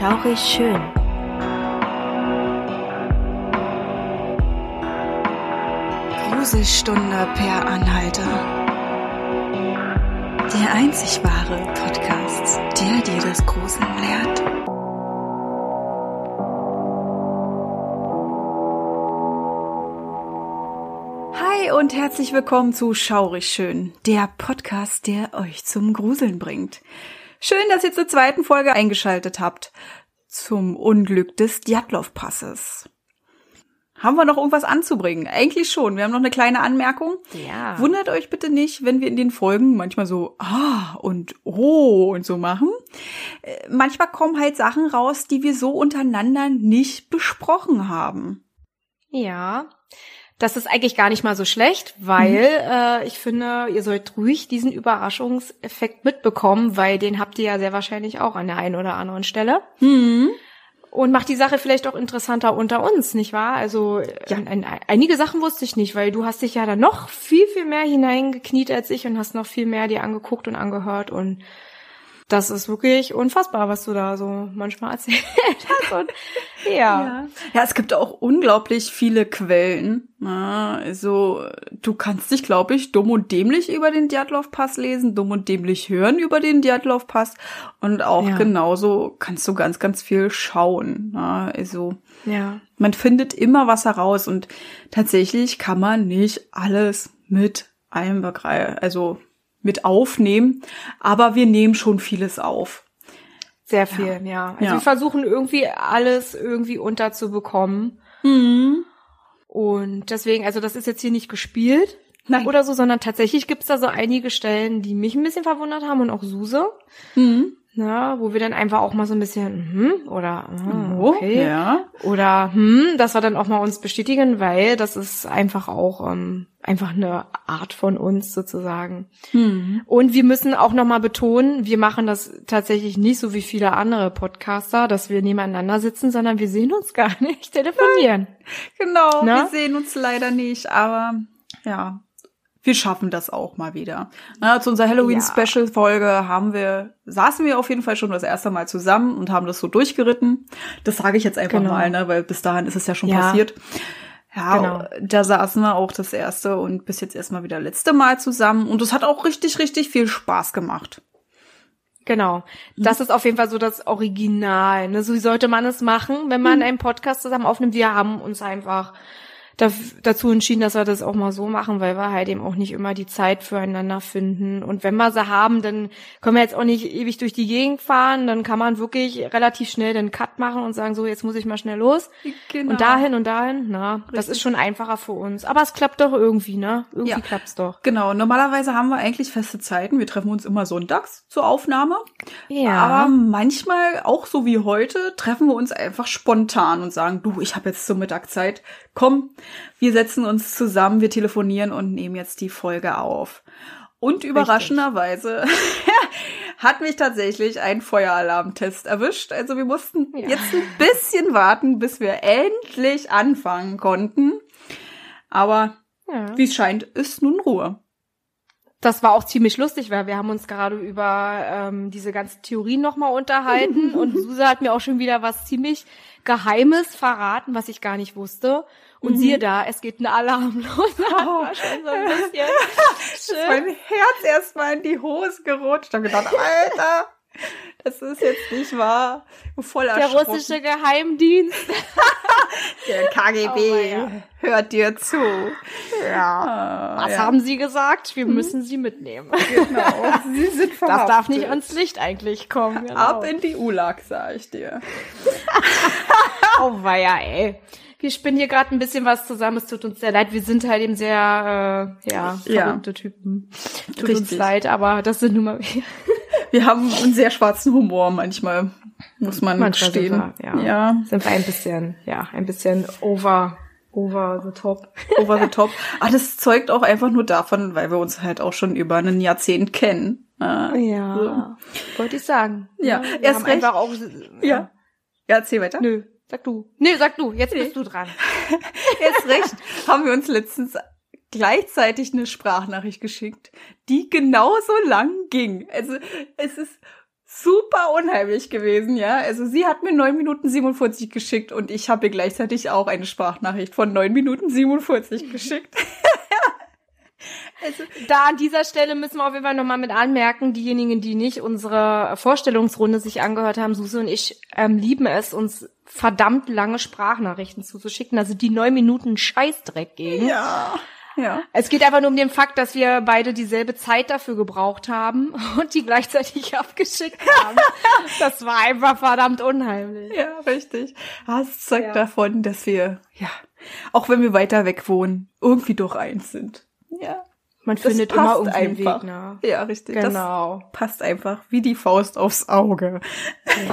Schaurig schön. Gruselstunde per Anhalter. Der einzig wahre Podcast, der dir das Gruseln lehrt. Hi und herzlich willkommen zu Schaurig Schön, der Podcast, der euch zum Gruseln bringt. Schön, dass ihr zur zweiten Folge eingeschaltet habt. Zum Unglück des Djatlov-Passes. Haben wir noch irgendwas anzubringen? Eigentlich schon. Wir haben noch eine kleine Anmerkung. Ja. Wundert euch bitte nicht, wenn wir in den Folgen manchmal so ah und oh und so machen. Äh, Manchmal kommen halt Sachen raus, die wir so untereinander nicht besprochen haben. Ja. Das ist eigentlich gar nicht mal so schlecht, weil äh, ich finde, ihr sollt ruhig diesen Überraschungseffekt mitbekommen, weil den habt ihr ja sehr wahrscheinlich auch an der einen oder anderen Stelle. Hm. Und macht die Sache vielleicht auch interessanter unter uns, nicht wahr? Also ja. ein, ein, einige Sachen wusste ich nicht, weil du hast dich ja da noch viel, viel mehr hineingekniet als ich und hast noch viel mehr dir angeguckt und angehört und das ist wirklich unfassbar, was du da so manchmal erzählt hast. Und, ja. Ja. ja, es gibt auch unglaublich viele Quellen. Na, also du kannst dich, glaube ich, dumm und dämlich über den Djatlov-Pass lesen, dumm und dämlich hören über den Djatlov-Pass und auch Ja. genauso kannst du ganz, ganz viel schauen. Na, also Ja. man findet immer was heraus und tatsächlich kann man nicht alles mit einem begreifen, also mit aufnehmen, aber wir nehmen schon vieles auf. Sehr viel, ja. Also Ja. wir versuchen irgendwie alles irgendwie unterzubekommen. Mhm. Und deswegen, also das ist jetzt hier nicht gespielt Nein. oder so, sondern tatsächlich gibt's da so einige Stellen, die mich ein bisschen verwundert haben und auch Suse. Mhm. Na, wo wir dann einfach auch mal so ein bisschen, hm, oder, ah, Oh, okay. ja. Oder, hm, dass wir dann auch mal uns bestätigen, weil das ist einfach auch, ähm, einfach eine Art von uns sozusagen. Mhm. Und wir müssen auch nochmal betonen, wir machen das tatsächlich nicht so wie viele andere Podcaster, dass wir nebeneinander sitzen, sondern wir sehen uns gar nicht telefonieren. Genau, Na? wir sehen uns leider nicht, aber ja, wir schaffen das auch mal wieder. Na, zu unserer Halloween-Special-Folge haben wir, saßen wir auf jeden Fall schon das erste Mal zusammen und haben das so durchgeritten. Das sage ich jetzt einfach Genau. mal, ne, weil bis dahin ist es ja schon Ja. passiert. Ja, Genau. da saßen wir auch das erste und bis jetzt erstmal wieder letzte Mal zusammen. Und es hat auch richtig, richtig viel Spaß gemacht. Genau. Das ist auf jeden Fall so das Original. Ne? So wie sollte man es machen, wenn man einen Podcast zusammen aufnimmt. Wir haben uns einfach da, dazu entschieden, dass wir das auch mal so machen, weil wir halt eben auch nicht immer die Zeit füreinander finden. Und wenn wir sie haben, dann können wir jetzt auch nicht ewig durch die Gegend fahren. Dann kann man wirklich relativ schnell den Cut machen und sagen, so, jetzt muss ich mal schnell los. Genau. Und dahin und dahin, na, das ist schon einfacher für uns. Aber es klappt doch irgendwie, ne? Irgendwie Ja. klappt's doch. Genau, normalerweise haben wir eigentlich feste Zeiten. Wir treffen uns immer sonntags zur Aufnahme. Ja. Aber manchmal, auch so wie heute, treffen wir uns einfach spontan und sagen, du, ich habe jetzt zur Mittagszeit, komm, wir setzen uns zusammen, wir telefonieren und nehmen jetzt die Folge auf. Und überraschenderweise hat mich tatsächlich ein Feueralarmtest erwischt. Also wir mussten Ja. jetzt ein bisschen warten, bis wir endlich anfangen konnten. Aber ja. wie es scheint, ist nun Ruhe. Das war auch ziemlich lustig, weil wir haben uns gerade über ähm, diese ganzen Theorien nochmal unterhalten und Susa hat mir auch schon wieder was ziemlich Geheimes verraten, was ich gar nicht wusste. Und siehe da, es geht ein Alarm los. War schon so ein bisschen ist mein Herz erstmal in die Hose gerutscht. Ich habe gedacht, Alter, das ist jetzt nicht wahr. Voll der russische Geheimdienst. Der KGB Oh, ja. hört dir zu. Ja. Ah, Was ja. haben Sie gesagt? Wir müssen Sie mitnehmen. Genau. Sie sind Das verhaftet. darf nicht ans Licht eigentlich kommen. Genau. Ab in die Ulag, sag ich dir. Oh weia, ey. Wir spinnen hier gerade ein bisschen was zusammen. Es tut uns sehr leid. Wir sind halt eben sehr, äh, ja, Ja. verrückte Typen. Tut uns Richtig. leid, aber das sind nun mal wir. Wir haben einen sehr schwarzen Humor manchmal, muss man Manchmal sind gestehen. wir, ja. ja, Sind wir ein bisschen, ja, ein bisschen over, over the top. over the top. Ah, das zeugt auch einfach nur davon, weil wir uns halt auch schon über ein Jahrzehnt kennen. Ah, Ja, wollte ich sagen. Ja, wir erst haben recht. einfach auch, Ja. Ja, erzähl weiter. Nö, sag du. Nee, sag du. Jetzt bist du dran. Erst recht haben wir uns letztens gleichzeitig eine Sprachnachricht geschickt, die genauso lang ging. Also es ist super unheimlich gewesen, ja. Also sie hat mir 9 Minuten 47 geschickt und ich habe ihr gleichzeitig auch eine Sprachnachricht von 9 Minuten 47 geschickt. Also, da an dieser Stelle müssen wir auf jeden Fall nochmal mit anmerken, diejenigen, die nicht unsere Vorstellungsrunde sich angehört haben, Suse und ich ähm, lieben es, uns verdammt lange Sprachnachrichten zuzuschicken. Also die neun Minuten Scheißdreck gegen. Ja. Ja. Es geht einfach nur um den Fakt, dass wir beide dieselbe Zeit dafür gebraucht haben und die gleichzeitig abgeschickt haben. das war einfach verdammt unheimlich. Ja, richtig. Das zeigt ja. davon, dass wir, ja, auch wenn wir weiter weg wohnen, irgendwie doch eins sind. Ja. Man das findet immer irgendwie einen Weg, ne? Ja, richtig. Genau. Das passt einfach wie die Faust aufs Auge.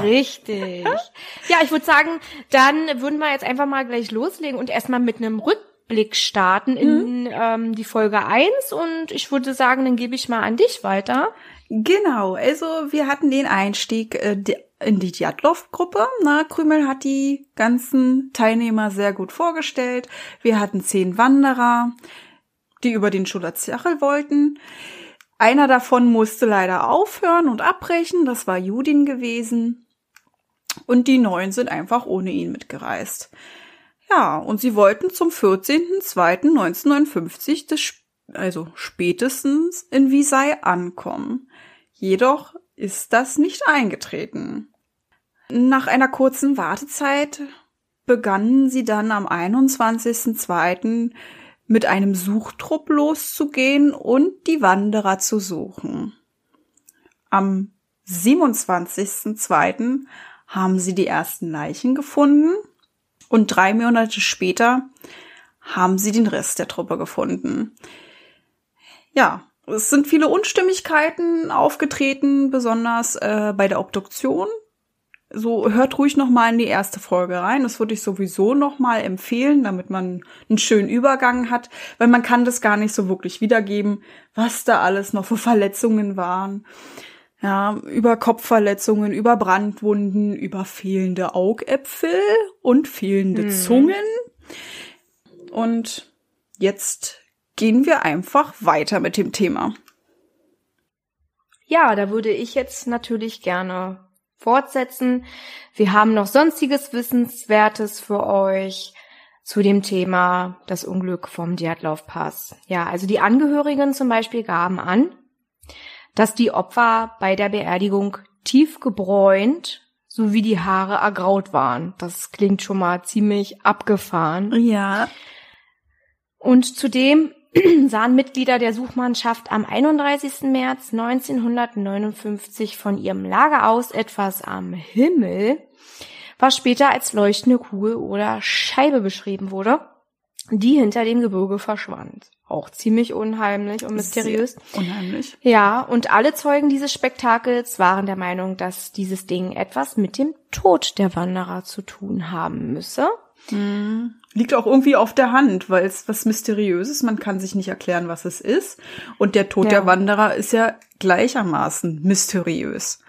Richtig. ja, ich würde sagen, dann würden wir jetzt einfach mal gleich loslegen und erstmal mit einem Rückblick starten in mhm. ähm, die Folge 1 und ich würde sagen, dann gebe ich mal an dich weiter. Genau, also wir hatten den Einstieg äh, in die Djatlov-Gruppe. Na, Krümel hat die ganzen Teilnehmer sehr gut vorgestellt. Wir hatten zehn Wanderer die über den Schulazachel wollten. Einer davon musste leider aufhören und abbrechen, das war Judin gewesen. Und die neun sind einfach ohne ihn mitgereist. Ja, und sie wollten zum 14.02.1959 des, also spätestens in Visay ankommen. Jedoch ist das nicht eingetreten. Nach einer kurzen Wartezeit begannen sie dann am 21.02 mit einem Suchtrupp loszugehen und die Wanderer zu suchen. Am 27.02. haben sie die ersten Leichen gefunden und drei Monate später haben sie den Rest der Truppe gefunden. Ja, es sind viele Unstimmigkeiten aufgetreten, besonders äh, bei der Obduktion so hört ruhig noch mal in die erste Folge rein. Das würde ich sowieso noch mal empfehlen, damit man einen schönen Übergang hat, weil man kann das gar nicht so wirklich wiedergeben, was da alles noch für Verletzungen waren. Ja, über Kopfverletzungen, über Brandwunden, über fehlende Augäpfel und fehlende hm. Zungen. Und jetzt gehen wir einfach weiter mit dem Thema. Ja, da würde ich jetzt natürlich gerne fortsetzen. Wir haben noch sonstiges Wissenswertes für euch zu dem Thema das Unglück vom Djatlov-Pass. Ja, also die Angehörigen zum Beispiel gaben an, dass die Opfer bei der Beerdigung tief gebräunt sowie die Haare ergraut waren. Das klingt schon mal ziemlich abgefahren. Ja. Und zudem sahen Mitglieder der Suchmannschaft am 31. März 1959 von ihrem Lager aus etwas am Himmel, was später als leuchtende Kugel oder Scheibe beschrieben wurde, die hinter dem Gebirge verschwand. Auch ziemlich unheimlich und mysteriös. Sehr unheimlich. Ja, und alle Zeugen dieses Spektakels waren der Meinung, dass dieses Ding etwas mit dem Tod der Wanderer zu tun haben müsse. Mhm. Liegt auch irgendwie auf der Hand, weil es was Mysteriöses, man kann sich nicht erklären, was es ist. Und der Tod ja. der Wanderer ist ja gleichermaßen mysteriös.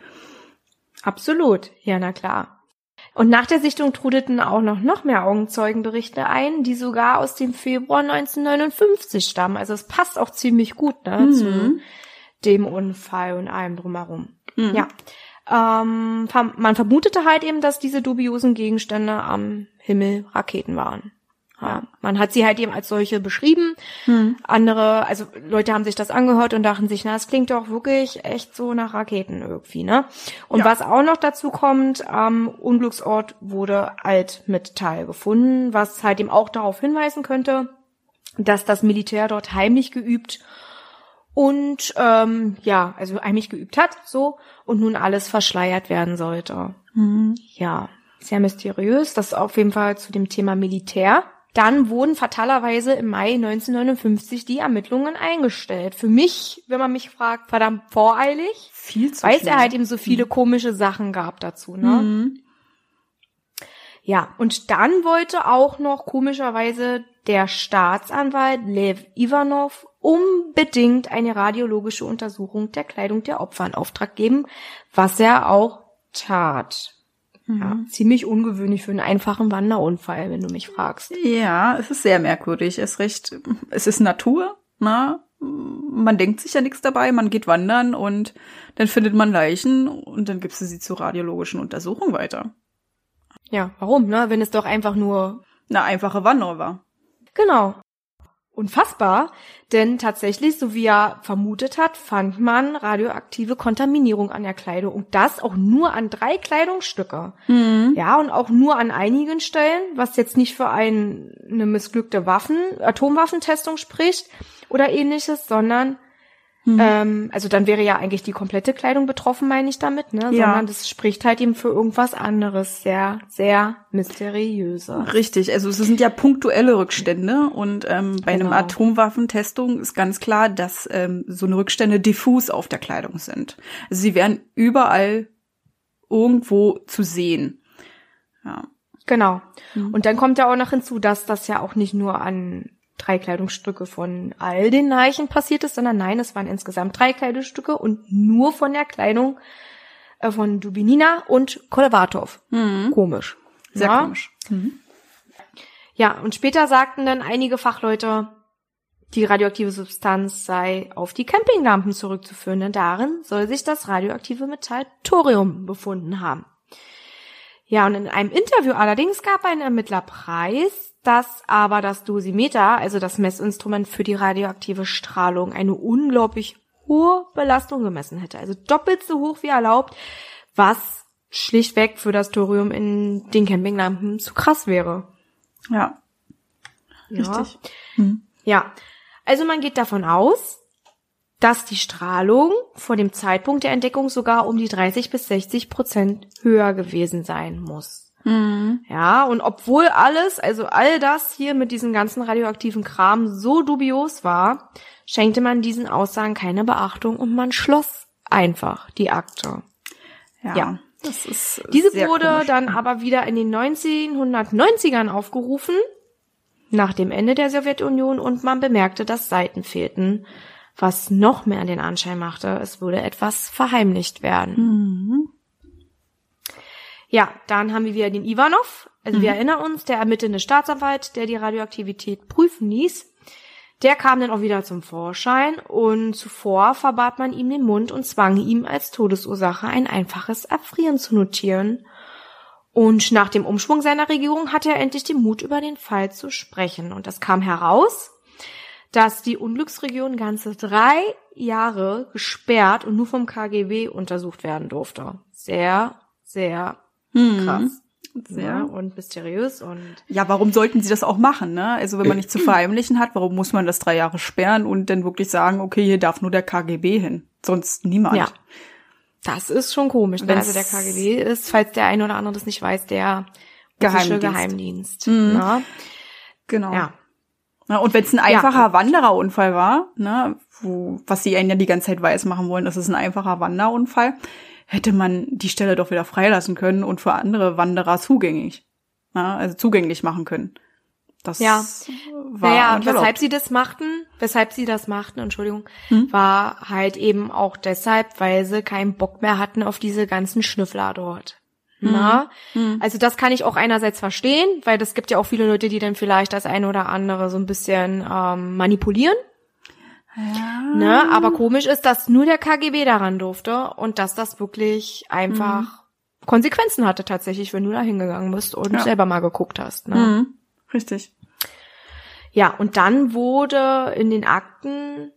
Absolut, ja, na klar. Und nach der Sichtung trudelten auch noch, noch mehr Augenzeugenberichte ein, die sogar aus dem Februar 1959 stammen. Also es passt auch ziemlich gut ne, mhm. zu dem Unfall und allem drumherum. Mhm. Ja. Ähm, man vermutete halt eben, dass diese dubiosen Gegenstände am Himmel Raketen waren. Ja, man hat sie halt eben als solche beschrieben. Hm. Andere, also Leute haben sich das angehört und dachten sich, na, es klingt doch wirklich echt so nach Raketen irgendwie, ne? Und ja. was auch noch dazu kommt, am Unglücksort wurde Altmetall gefunden, was halt eben auch darauf hinweisen könnte, dass das Militär dort heimlich geübt und ähm, ja, also heimlich geübt hat, so und nun alles verschleiert werden sollte. Hm. Ja, sehr mysteriös. Das ist auf jeden Fall zu dem Thema Militär. Dann wurden fatalerweise im Mai 1959 die Ermittlungen eingestellt. Für mich, wenn man mich fragt, verdammt voreilig. Viel zu Weil es ja halt eben so viele mhm. komische Sachen gab dazu, ne? Mhm. Ja, und dann wollte auch noch komischerweise der Staatsanwalt Lev Ivanov unbedingt eine radiologische Untersuchung der Kleidung der Opfer in Auftrag geben, was er auch tat. Mhm. Ja, ziemlich ungewöhnlich für einen einfachen Wanderunfall, wenn du mich fragst. Ja, es ist sehr merkwürdig. Es recht, es ist Natur, ne? man denkt sich ja nichts dabei, man geht wandern und dann findet man Leichen und dann gibst du sie zur radiologischen Untersuchung weiter. Ja, warum, ne? Wenn es doch einfach nur eine einfache Wanderung war. Genau. Unfassbar, denn tatsächlich, so wie er vermutet hat, fand man radioaktive Kontaminierung an der Kleidung und das auch nur an drei Kleidungsstücke. Mhm. Ja, und auch nur an einigen Stellen, was jetzt nicht für ein, eine missglückte Waffen, Atomwaffentestung spricht oder ähnliches, sondern Mhm. Ähm, also dann wäre ja eigentlich die komplette Kleidung betroffen, meine ich damit, ne? Ja. Sondern das spricht halt eben für irgendwas anderes, sehr, sehr mysteriöser. Richtig, also es sind ja punktuelle Rückstände und ähm, bei genau. einem Atomwaffentestung ist ganz klar, dass ähm, so eine Rückstände diffus auf der Kleidung sind. Also sie wären überall irgendwo zu sehen. Ja. Genau. Mhm. Und dann kommt ja auch noch hinzu, dass das ja auch nicht nur an drei Kleidungsstücke von all den Leichen passiert ist, sondern nein, es waren insgesamt drei Kleidungsstücke und nur von der Kleidung äh, von Dubinina und Kolevatov. Mhm. Komisch. Sehr ja? komisch. Mhm. Ja, und später sagten dann einige Fachleute, die radioaktive Substanz sei auf die Campinglampen zurückzuführen, denn darin soll sich das radioaktive Metall Thorium befunden haben. Ja, und in einem Interview allerdings gab ein Ermittler preis, dass aber das Dosimeter, also das Messinstrument für die radioaktive Strahlung, eine unglaublich hohe Belastung gemessen hätte. Also doppelt so hoch wie erlaubt, was schlichtweg für das Thorium in den Campinglampen zu krass wäre. Ja. Richtig. Ja. Hm. ja. Also man geht davon aus, dass die Strahlung vor dem Zeitpunkt der Entdeckung sogar um die 30 bis 60 Prozent höher gewesen sein muss. Mhm. Ja, und obwohl alles, also all das hier mit diesem ganzen radioaktiven Kram so dubios war, schenkte man diesen Aussagen keine Beachtung und man schloss einfach die Akte. Ja. ja. Das ist Diese wurde komisch. dann aber wieder in den 1990ern aufgerufen, nach dem Ende der Sowjetunion, und man bemerkte, dass Seiten fehlten, was noch mehr den Anschein machte, es würde etwas verheimlicht werden. Mhm. Ja, dann haben wir wieder den Ivanov. Also mhm. wir erinnern uns, der ermittelnde Staatsanwalt, der die Radioaktivität prüfen ließ. Der kam dann auch wieder zum Vorschein und zuvor verbat man ihm den Mund und zwang ihm als Todesursache ein einfaches Erfrieren zu notieren. Und nach dem Umschwung seiner Regierung hatte er endlich den Mut, über den Fall zu sprechen. Und es kam heraus, dass die Unglücksregion ganze drei Jahre gesperrt und nur vom KGB untersucht werden durfte. Sehr, sehr hm. Krass. Sehr ja. und mysteriös und. Ja, warum sollten sie das auch machen, ne? Also wenn man nicht zu verheimlichen hat, warum muss man das drei Jahre sperren und dann wirklich sagen, okay, hier darf nur der KGB hin, sonst niemand. Ja. Das ist schon komisch, ne? Also der KGB ist, falls der eine oder andere das nicht weiß, der Geheimdienst. Geheimdienst mhm. ne? Genau. Ja. Na, und wenn es ein einfacher ja. Wandererunfall war, ne, wo, was sie einen ja die ganze Zeit weiß machen wollen, das ist ein einfacher Wanderunfall, hätte man die Stelle doch wieder freilassen können und für andere Wanderer zugänglich, ja, also zugänglich machen können. Das ja. war naja, und weshalb sie das machten, weshalb sie das machten, Entschuldigung, hm? war halt eben auch deshalb, weil sie keinen Bock mehr hatten auf diese ganzen Schnüffler dort. Hm. Na? Hm. Also das kann ich auch einerseits verstehen, weil es gibt ja auch viele Leute, die dann vielleicht das eine oder andere so ein bisschen ähm, manipulieren. Ja. Ne? Aber komisch ist, dass nur der KGB daran durfte und dass das wirklich einfach mhm. Konsequenzen hatte tatsächlich, wenn du da hingegangen bist und ja. selber mal geguckt hast. Ne? Mhm. Richtig. Ja, und dann wurde in den Akten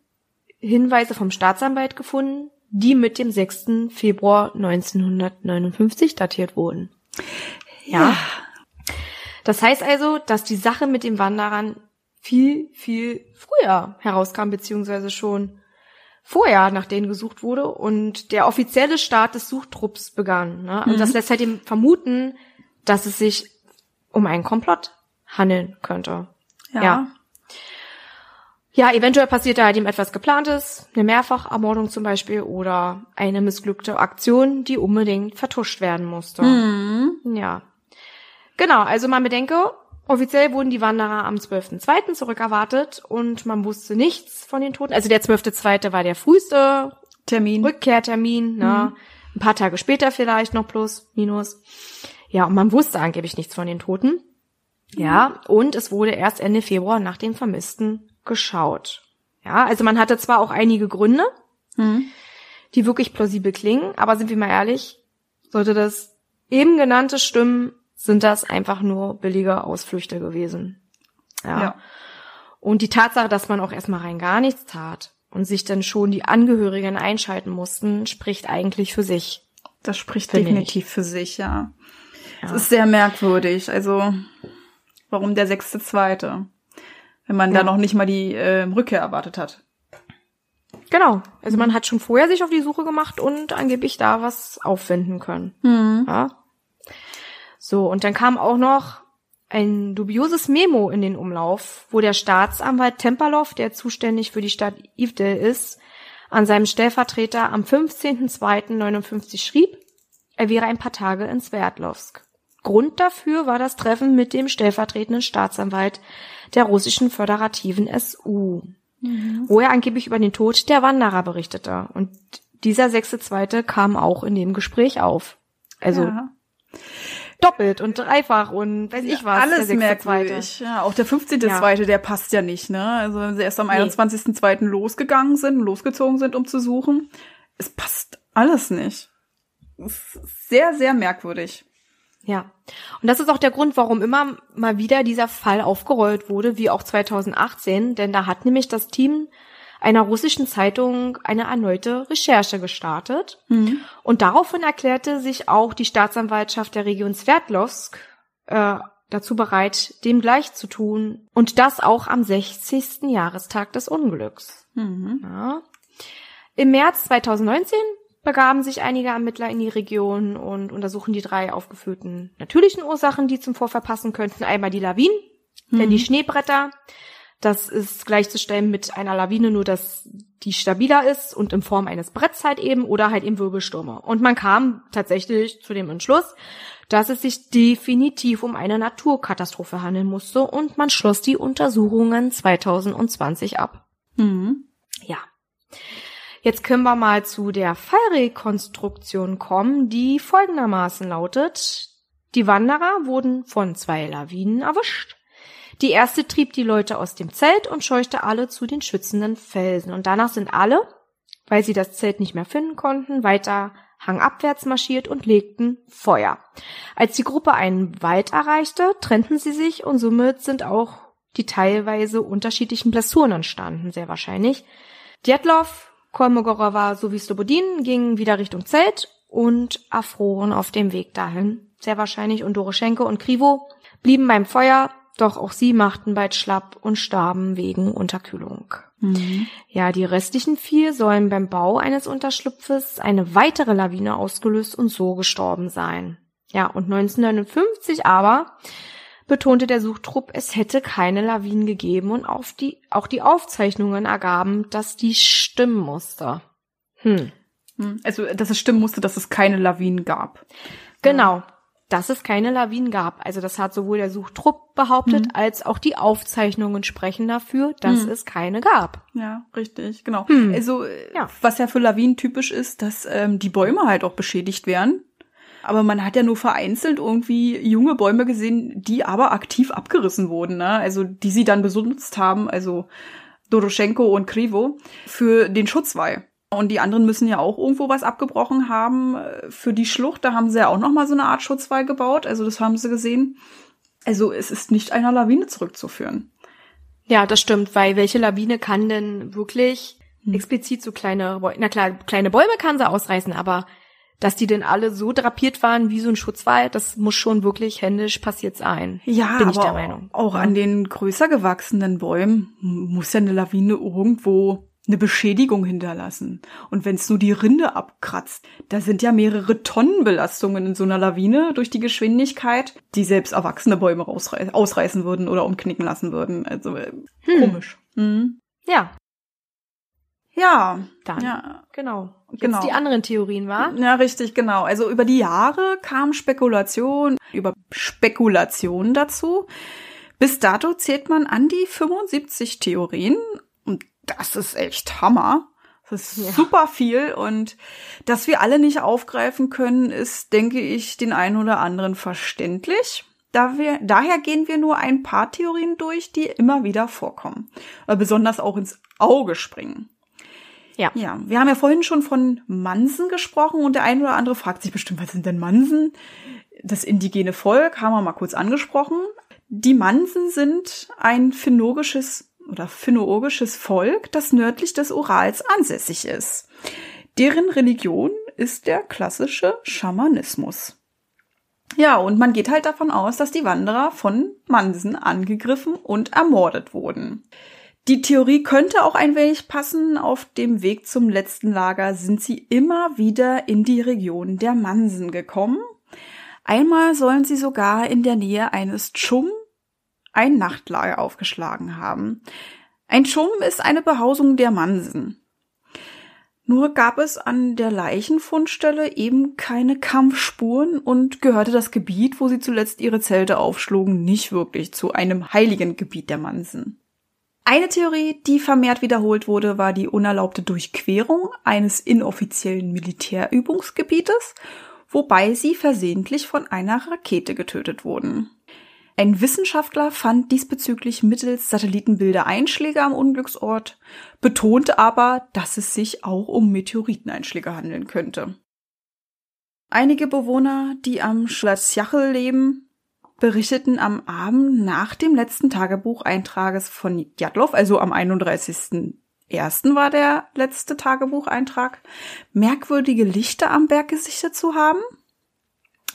Hinweise vom Staatsanwalt gefunden, die mit dem 6. Februar 1959 datiert wurden. Ja. ja. Das heißt also, dass die Sache mit den Wanderern viel, viel früher herauskam, beziehungsweise schon vorher nach denen gesucht wurde und der offizielle Start des Suchtrupps begann. Ne? Und mhm. das lässt halt eben vermuten, dass es sich um einen Komplott handeln könnte. Ja. ja. Ja, eventuell passiert da halt eben etwas Geplantes, eine Mehrfachermordung zum Beispiel oder eine missglückte Aktion, die unbedingt vertuscht werden musste. Mhm. Ja. Genau, also man bedenke, Offiziell wurden die Wanderer am 12.2. zurückerwartet und man wusste nichts von den Toten. Also der 12.2. war der früheste Termin. Rückkehrtermin, ne? Mhm. Ein paar Tage später vielleicht noch plus, minus. Ja, und man wusste angeblich nichts von den Toten. Ja, und es wurde erst Ende Februar nach den Vermissten geschaut. Ja, also man hatte zwar auch einige Gründe, Hm. die wirklich plausibel klingen, aber sind wir mal ehrlich, sollte das eben genannte stimmen, sind das einfach nur billige Ausflüchte gewesen. Ja. Ja. Und die Tatsache, dass man auch erstmal rein gar nichts tat und sich dann schon die Angehörigen einschalten mussten, spricht eigentlich für sich. Das spricht definitiv für sich, ja. Es Ja. ist sehr merkwürdig. Also, warum der sechste Zweite? Wenn man da Ja. noch nicht mal die äh, Rückkehr erwartet hat. Genau. Also man hat schon vorher sich auf die Suche gemacht und angeblich da was auffinden können. Hm. Ja. So, und dann kam auch noch ein dubioses Memo in den Umlauf, wo der Staatsanwalt Tempelhoff, der zuständig für die Stadt Ivdel ist, an seinem Stellvertreter am 15.02.59 schrieb, er wäre ein paar Tage in Sverdlovsk. Grund dafür war das Treffen mit dem stellvertretenden Staatsanwalt der russischen föderativen SU, wo er angeblich über den Tod der Wanderer berichtete. Und dieser sechste Zweite kam auch in dem Gespräch auf. Also ja. Doppelt und dreifach und weiß ich was. Alles merkwürdig. Ja, auch der 15. Ja. Zweite, der passt ja nicht, ne? Also wenn sie erst am Nee. 21.2. losgegangen sind, losgezogen sind, um zu suchen. Es passt alles nicht. Sehr, sehr merkwürdig. Ja. Und das ist auch der Grund, warum immer mal wieder dieser Fall aufgerollt wurde, wie auch 2018, denn da hat nämlich das Team einer russischen Zeitung eine erneute Recherche gestartet. Und daraufhin erklärte sich auch die Staatsanwaltschaft der Region Sverdlovsk äh, dazu bereit, dem gleich zu tun. Und das auch am 60. Jahrestag des Unglücks. Mhm. Ja. Im März 2019 begaben sich einige Ermittler in die Region und untersuchen die drei aufgeführten natürlichen Ursachen, die zum Vorfall passen könnten. Einmal die Lawinen, dann die Schneebretter. Das ist gleichzustellen mit einer Lawine, nur dass die stabiler ist und in Form eines Bretts halt eben oder halt eben Wirbelstürme. Und man kam tatsächlich zu dem Entschluss, dass es sich definitiv um eine Naturkatastrophe handeln musste und man schloss die Untersuchungen 2020 ab. Mhm. Ja. Jetzt können wir mal zu der Fallrekonstruktion kommen, die folgendermaßen lautet. Die Wanderer wurden von zwei Lawinen erwischt. Die erste trieb die Leute aus dem Zelt und scheuchte alle zu den schützenden Felsen. Und danach sind alle, weil sie das Zelt nicht mehr finden konnten, weiter hangabwärts marschiert und legten Feuer. Als die Gruppe einen Wald erreichte, trennten sie sich und somit sind auch die teilweise unterschiedlichen Blessuren entstanden, sehr wahrscheinlich. Djatlov, Kolmogorova sowie Slobodin gingen wieder Richtung Zelt und erfroren auf dem Weg dahin, sehr wahrscheinlich. Und Doroschenko und Krivo blieben beim Feuer, doch auch sie machten bald schlapp und starben wegen Unterkühlung. Mhm. Ja, die restlichen vier sollen beim Bau eines Unterschlupfes eine weitere Lawine ausgelöst und so gestorben sein. Ja, und 1959 aber betonte der Suchtrupp, es hätte keine Lawinen gegeben und auf die, auch die Aufzeichnungen ergaben, dass die stimmen musste. Hm. Mhm. Also, dass es stimmen musste, dass es keine Lawinen gab. Genau. Dass es keine Lawinen gab. Also das hat sowohl der Suchtrupp behauptet, als auch die Aufzeichnungen sprechen dafür, dass Mhm. es keine gab. Ja, richtig, genau. Hm. Also, äh, Ja. was ja für Lawinen typisch ist, dass ähm, die Bäume halt auch beschädigt werden. Aber man hat ja nur vereinzelt irgendwie junge Bäume gesehen, die aber aktiv abgerissen wurden, ne? Also die sie dann benutzt haben, also Doroschenko und Krivo, für den Schutzwall. Und die anderen müssen ja auch irgendwo was abgebrochen haben äh, für die Schlucht. Da haben sie ja auch noch mal so eine Art Schutzwall gebaut. Also das haben sie gesehen. Also es ist nicht einer Lawine zurückzuführen. Ja, das stimmt, weil welche Lawine kann denn wirklich Hm. explizit so kleine, Bäu- na klar, kleine Bäume kann sie ausreißen, aber dass die denn alle so drapiert waren wie so ein Schutzwall, das muss schon wirklich händisch passiert sein. Ja, Bin ich der Meinung. auch an den größer gewachsenen Bäumen muss ja eine Lawine irgendwo eine Beschädigung hinterlassen. Und wenn es nur die Rinde abkratzt, da sind ja mehrere Tonnen Belastungen in so einer Lawine durch die Geschwindigkeit, die selbst erwachsene Bäume ausreißen würden oder umknicken lassen würden. Also äh, Hm. komisch. Mhm. Ja, Ja, dann. ja. Genau. Jetzt Genau. die anderen Theorien, war? Ja, richtig, genau. Also über die Jahre kam Spekulation über Spekulation dazu. Bis dato zählt man an die 75 Theorien. Das ist echt Hammer. Das ist Ja. super viel. Und dass wir alle nicht aufgreifen können, ist, denke ich, den einen oder anderen verständlich. Da wir, daher gehen wir nur ein paar Theorien durch, die immer wieder vorkommen. Äh, Besonders auch ins Auge springen. Ja. Ja, wir haben ja vorhin schon von Mansen gesprochen und der eine oder andere fragt sich bestimmt, was sind denn Mansen? Das indigene Volk haben wir mal kurz angesprochen. Die Mansen sind ein phänologisches oder phänologisches Volk, das nördlich des Urals ansässig ist. Deren Religion ist der klassische Schamanismus. Ja, und man geht halt davon aus, dass die Wanderer von Mansen angegriffen und ermordet wurden. Die Theorie könnte auch ein wenig passen. Auf dem Weg zum letzten Lager sind sie immer wieder in die Region der Mansen gekommen. Einmal sollen sie sogar in der Nähe eines Chum ein Nachtlager aufgeschlagen haben. Ein Chum ist eine Behausung der Mansen. Nur gab es an der Leichenfundstelle eben keine Kampfspuren und gehörte das Gebiet, wo sie zuletzt ihre Zelte aufschlugen, nicht wirklich zu einem heiligen Gebiet der Mansen. Eine Theorie, die vermehrt wiederholt wurde, war die unerlaubte Durchquerung eines inoffiziellen Militärübungsgebietes, wobei sie versehentlich von einer Rakete getötet wurden. Ein Wissenschaftler fand diesbezüglich mittels Satellitenbilder Einschläge am Unglücksort, betonte aber, dass es sich auch um Meteoriteneinschläge handeln könnte. Einige Bewohner, die am Schlatzjachel leben, berichteten am Abend nach dem letzten Tagebucheintrages von Jadlov, also am 31.01. war der letzte Tagebucheintrag, merkwürdige Lichter am Berg gesichtet zu haben.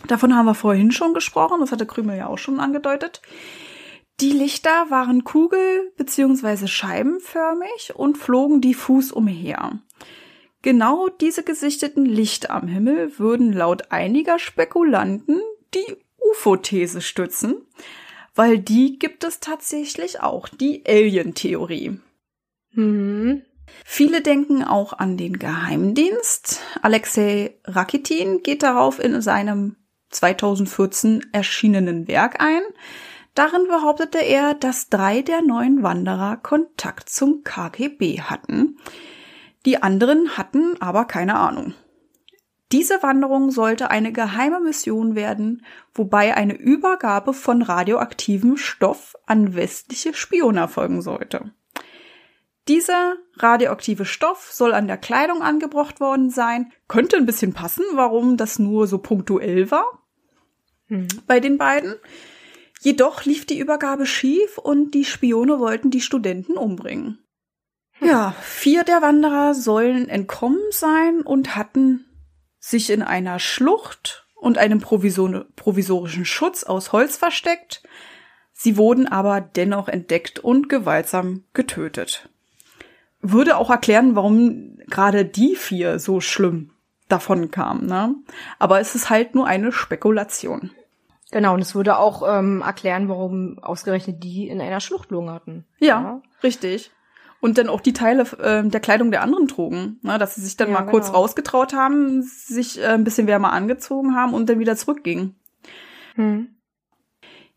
Davon haben wir vorhin schon gesprochen, das hatte Krümel ja auch schon angedeutet. Die Lichter waren kugel- bzw. scheibenförmig und flogen diffus umher. Genau diese gesichteten Lichter am Himmel würden laut einiger Spekulanten die UFO-These stützen, weil die gibt es tatsächlich auch, die Alien-Theorie. Mhm. Viele denken auch an den Geheimdienst. Alexei Rakitin geht darauf in seinem 2014 erschienenen Werk ein. Darin behauptete er, dass drei der neun Wanderer Kontakt zum KGB hatten. Die anderen hatten aber keine Ahnung. Diese Wanderung sollte eine geheime Mission werden, wobei eine Übergabe von radioaktivem Stoff an westliche Spione erfolgen sollte. Dieser radioaktive Stoff soll an der Kleidung angebracht worden sein. Könnte ein bisschen passen, warum das nur so punktuell war Mhm. bei den beiden. Jedoch lief die Übergabe schief und die Spione wollten die Studenten umbringen. Ja, vier der Wanderer sollen entkommen sein und hatten sich in einer Schlucht und einem provisor provisorischen Schutz aus Holz versteckt. Sie wurden aber dennoch entdeckt und gewaltsam getötet. Würde auch erklären, warum gerade die vier so schlimm davon kamen, ne? Aber es ist halt nur eine Spekulation. Genau, und es würde auch ähm, erklären, warum ausgerechnet die in einer Schlucht lungerten. Ja, richtig. Und dann auch die Teile äh, der Kleidung der anderen trugen, ne? dass sie sich dann Ja, mal kurz genau. rausgetraut haben, sich äh, ein bisschen wärmer angezogen haben und dann wieder zurückgingen. Hm.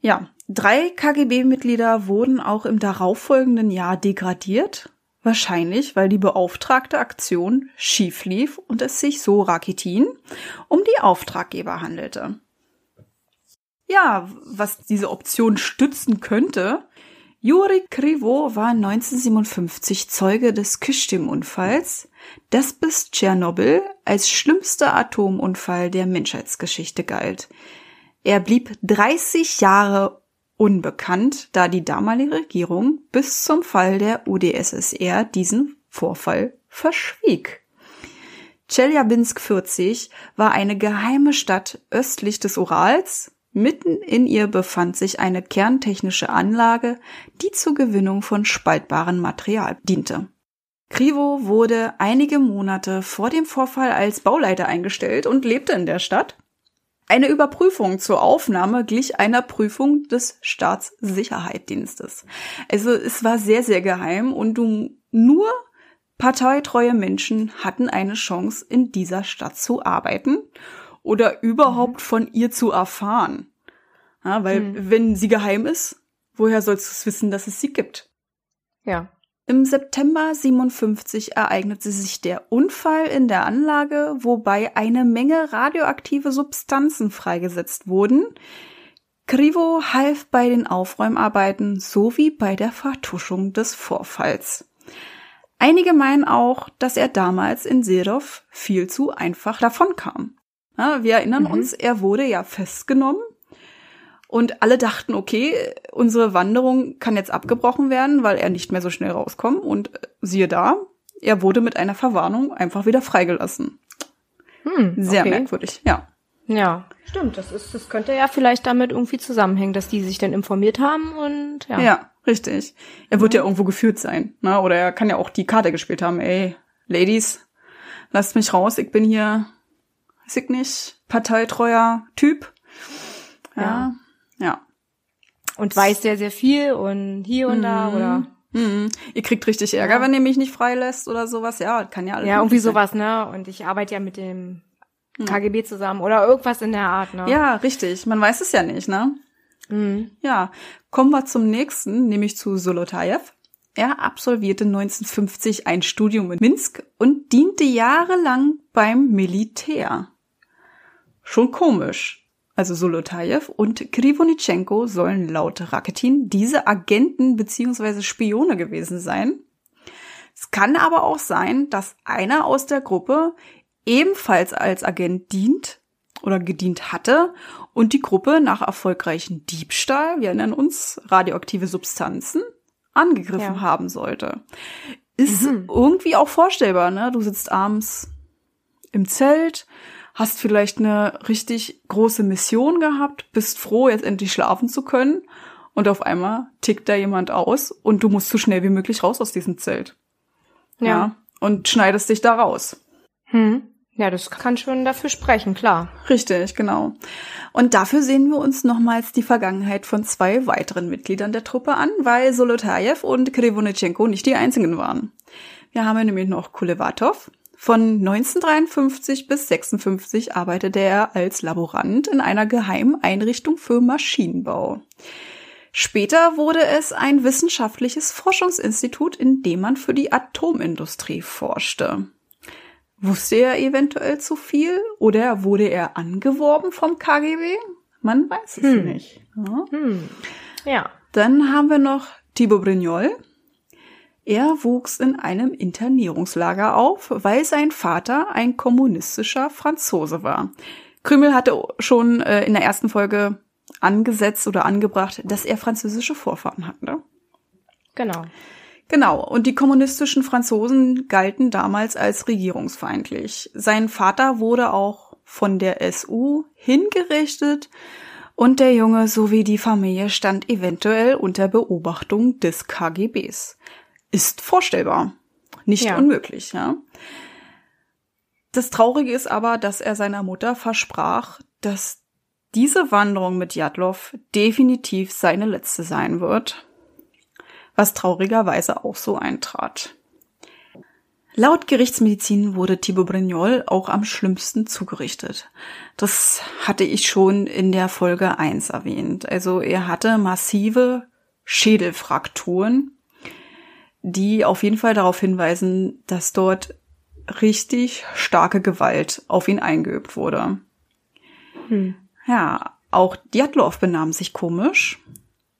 Ja, drei KGB-Mitglieder wurden auch im darauffolgenden Jahr degradiert. Wahrscheinlich, weil die beauftragte Aktion schief lief und es sich so Rakitin um die Auftraggeber handelte. Ja, was diese Option stützen könnte, Juri Krivo war 1957 Zeuge des Kyschtim-Unfalls, das bis Tschernobyl als schlimmster Atomunfall der Menschheitsgeschichte galt. Er blieb 30 Jahre unbekannt, da die damalige Regierung bis zum Fall der UdSSR diesen Vorfall verschwieg. Tscheljabinsk 40 war eine geheime Stadt östlich des Urals. Mitten in ihr befand sich eine kerntechnische Anlage, die zur Gewinnung von spaltbarem Material diente. Krivo wurde einige Monate vor dem Vorfall als Bauleiter eingestellt und lebte in der Stadt. Eine Überprüfung zur Aufnahme glich einer Prüfung des Staatssicherheitsdienstes. Also es war sehr, sehr geheim und du, nur parteitreue Menschen hatten eine Chance, in dieser Stadt zu arbeiten oder überhaupt von ihr zu erfahren. Ja, weil Mhm. wenn sie geheim ist, woher sollst du es wissen, dass es sie gibt? Ja. Im September 57 ereignete sich der Unfall in der Anlage, wobei eine Menge radioaktive Substanzen freigesetzt wurden. Krivo half bei den Aufräumarbeiten sowie bei der Vertuschung des Vorfalls. Einige meinen auch, dass er damals in Serov viel zu einfach davonkam. Ja, wir erinnern mhm. uns, er wurde ja festgenommen und alle dachten, okay, unsere Wanderung kann jetzt abgebrochen werden, weil er nicht mehr so schnell rauskommt. Und äh, siehe da, er wurde mit einer Verwarnung einfach wieder freigelassen. Hm, Sehr okay. merkwürdig, ja. Ja, stimmt. Das ist, das könnte ja vielleicht damit irgendwie zusammenhängen, dass die sich dann informiert haben und ja. Ja, richtig. Er wird mhm. ja irgendwo geführt sein, ne? Oder er kann ja auch die Karte gespielt haben. Ey, Ladies, lasst mich raus. Ich bin hier, weiß ich nicht, parteitreuer Typ. Ja, ja. ja. Und weiß sehr, sehr viel und hier und mhm. da oder Mhm. Ihr kriegt richtig Ärger, ja. wenn ihr mich nicht freilässt oder sowas. Ja, kann ja alles. Ja, irgendwie sein. sowas, ne? Und ich arbeite ja mit dem KGB zusammen oder irgendwas in der Art, ne? Ja, richtig. Man weiß es ja nicht, ne? Mhm. Ja. Kommen wir zum nächsten, nämlich zu Solotajew. Er absolvierte 1950 ein Studium in Minsk und diente jahrelang beim Militär. Schon komisch. Also Solotajew und Krivonitschenko sollen laut Raketin diese Agenten bzw. Spione gewesen sein. Es kann aber auch sein, dass einer aus der Gruppe ebenfalls als Agent dient oder gedient hatte und die Gruppe nach erfolgreichen Diebstahl, wir erinnern uns, radioaktive Substanzen, angegriffen ja. haben sollte. Ist mhm. irgendwie auch vorstellbar, ne? Du sitzt abends im Zelt, hast vielleicht eine richtig große Mission gehabt, bist froh, jetzt endlich schlafen zu können und auf einmal tickt da jemand aus und du musst so schnell wie möglich raus aus diesem Zelt. Ja. ja und schneidest dich da raus. Hm. Ja, das kann schon dafür sprechen, klar. Richtig, genau. Und dafür sehen wir uns nochmals die Vergangenheit von zwei weiteren Mitgliedern der Truppe an, weil Solotajew und Krivonitschenko nicht die einzigen waren. Wir haben nämlich noch Kulevatov. Von 1953 bis 56 arbeitete er als Laborant in einer geheimen Einrichtung für Maschinenbau. Später wurde es ein wissenschaftliches Forschungsinstitut, in dem man für die Atomindustrie forschte. Wusste er eventuell zu viel oder wurde er angeworben vom KGB? Man weiß es hm. nicht. Ja. Hm. ja. Dann haben wir noch Thibaut Brignol. Er wuchs in einem Internierungslager auf, weil sein Vater ein kommunistischer Franzose war. Krümel hatte schon äh, in der ersten Folge angesetzt oder angebracht, dass er französische Vorfahren hatte. Genau. Genau, und die kommunistischen Franzosen galten damals als regierungsfeindlich. Sein Vater wurde auch von der SU hingerichtet und der Junge sowie die Familie stand eventuell unter Beobachtung des KGBs. Ist vorstellbar. Nicht ja. unmöglich, ja. Das Traurige ist aber, dass er seiner Mutter versprach, dass diese Wanderung mit Jadlov definitiv seine letzte sein wird was traurigerweise auch so eintrat. Laut Gerichtsmedizin wurde Thibaut Brignol auch am schlimmsten zugerichtet. Das hatte ich schon in der Folge 1 erwähnt. Also er hatte massive Schädelfrakturen, die auf jeden Fall darauf hinweisen, dass dort richtig starke Gewalt auf ihn eingeübt wurde. Hm. Ja, auch Djatlov benahm sich komisch.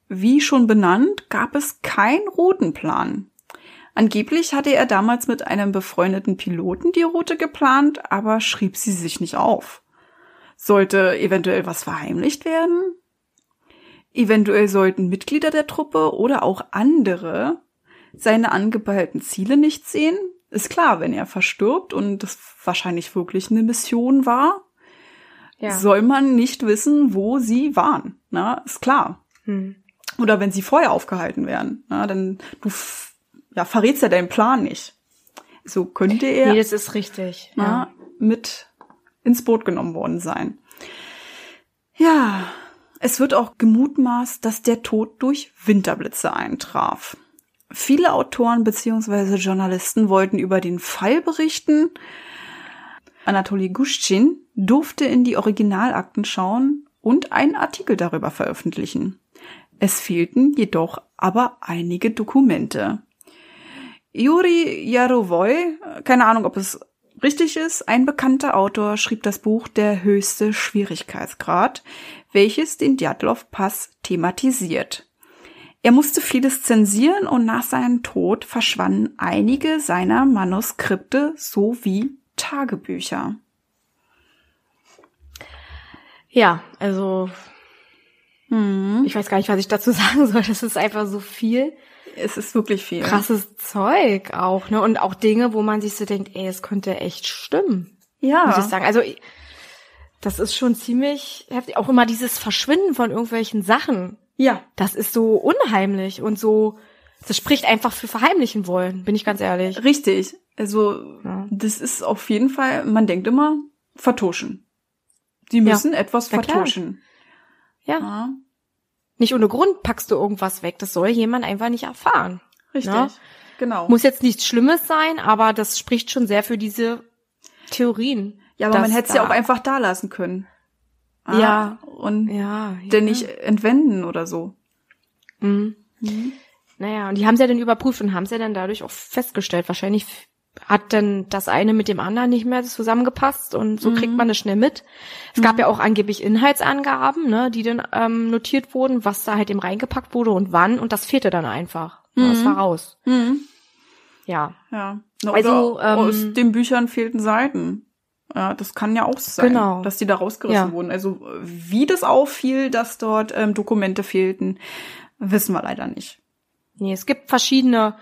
Wie schon benannt, gab es keinen Routenplan. Angeblich hatte er damals mit einem befreundeten Piloten die Route geplant, aber schrieb sie sich nicht auf. Sollte eventuell was verheimlicht werden? Eventuell sollten Mitglieder der Truppe oder auch andere seine angepeilten Ziele nicht sehen. Ist klar, wenn er verstirbt und das wahrscheinlich wirklich eine Mission war, ja. soll man nicht wissen, wo sie waren. Na, ist klar. Hm. Oder wenn sie vorher aufgehalten werden, na, dann du ja, verrätst ja deinen Plan nicht. So könnte er. Nee, das ist richtig. Na, ja. mit ins Boot genommen worden sein. Ja, es wird auch gemutmaßt, dass der Tod durch Winterblitze eintraf. Viele Autoren bzw. Journalisten wollten über den Fall berichten. Anatoly Guschin durfte in die Originalakten schauen und einen Artikel darüber veröffentlichen. Es fehlten jedoch aber einige Dokumente. Juri Jarowoy, keine Ahnung, ob es richtig ist, ein bekannter Autor schrieb das Buch Der höchste Schwierigkeitsgrad, welches den Djatlov-Pass thematisiert. Er musste vieles zensieren und nach seinem Tod verschwanden einige seiner Manuskripte sowie Tagebücher. Ja, also Hm. ich weiß gar nicht, was ich dazu sagen soll. Das ist einfach so viel Es ist wirklich viel. krasses Zeug auch, ne? Und auch Dinge, wo man sich so denkt, ey, es könnte echt stimmen, Ja. muss ich sagen. Also das ist schon ziemlich heftig. Auch immer dieses Verschwinden von irgendwelchen Sachen. Ja. Das ist so unheimlich und so, das spricht einfach für verheimlichen wollen, bin ich ganz ehrlich. Richtig. Also, Ja. das ist auf jeden Fall, man denkt immer, vertuschen. Die müssen etwas Na klar. vertuschen. Ja. Ja, Nicht ohne Grund packst du irgendwas weg. Das soll jemand einfach nicht erfahren. richtig. Ja. Genau. Muss jetzt nichts Schlimmes sein, aber das spricht schon sehr für diese Theorien. ja, aber man hätte es ja auch einfach da lassen können. Ah, Ja. Und Ja. denn nicht entwenden oder so. Mhm. Naja, und die haben sie ja dann überprüft und haben sie ja dann dadurch auch festgestellt. Wahrscheinlich hat dann das eine mit dem anderen nicht mehr zusammengepasst und so kriegt man das schnell mit. Es gab ja auch angeblich Inhaltsangaben, ne, die dann ähm, notiert wurden, was da halt eben reingepackt wurde und wann und das fehlte dann einfach. Ja, Das war raus. Ja. Ja. Na, Also, oder aus ähm, den Büchern fehlten Seiten. Ja, das kann ja auch sein, Genau. dass die da rausgerissen Ja. wurden. Also wie das auffiel, dass dort ähm, Dokumente fehlten, wissen wir leider nicht. Nee, es gibt verschiedene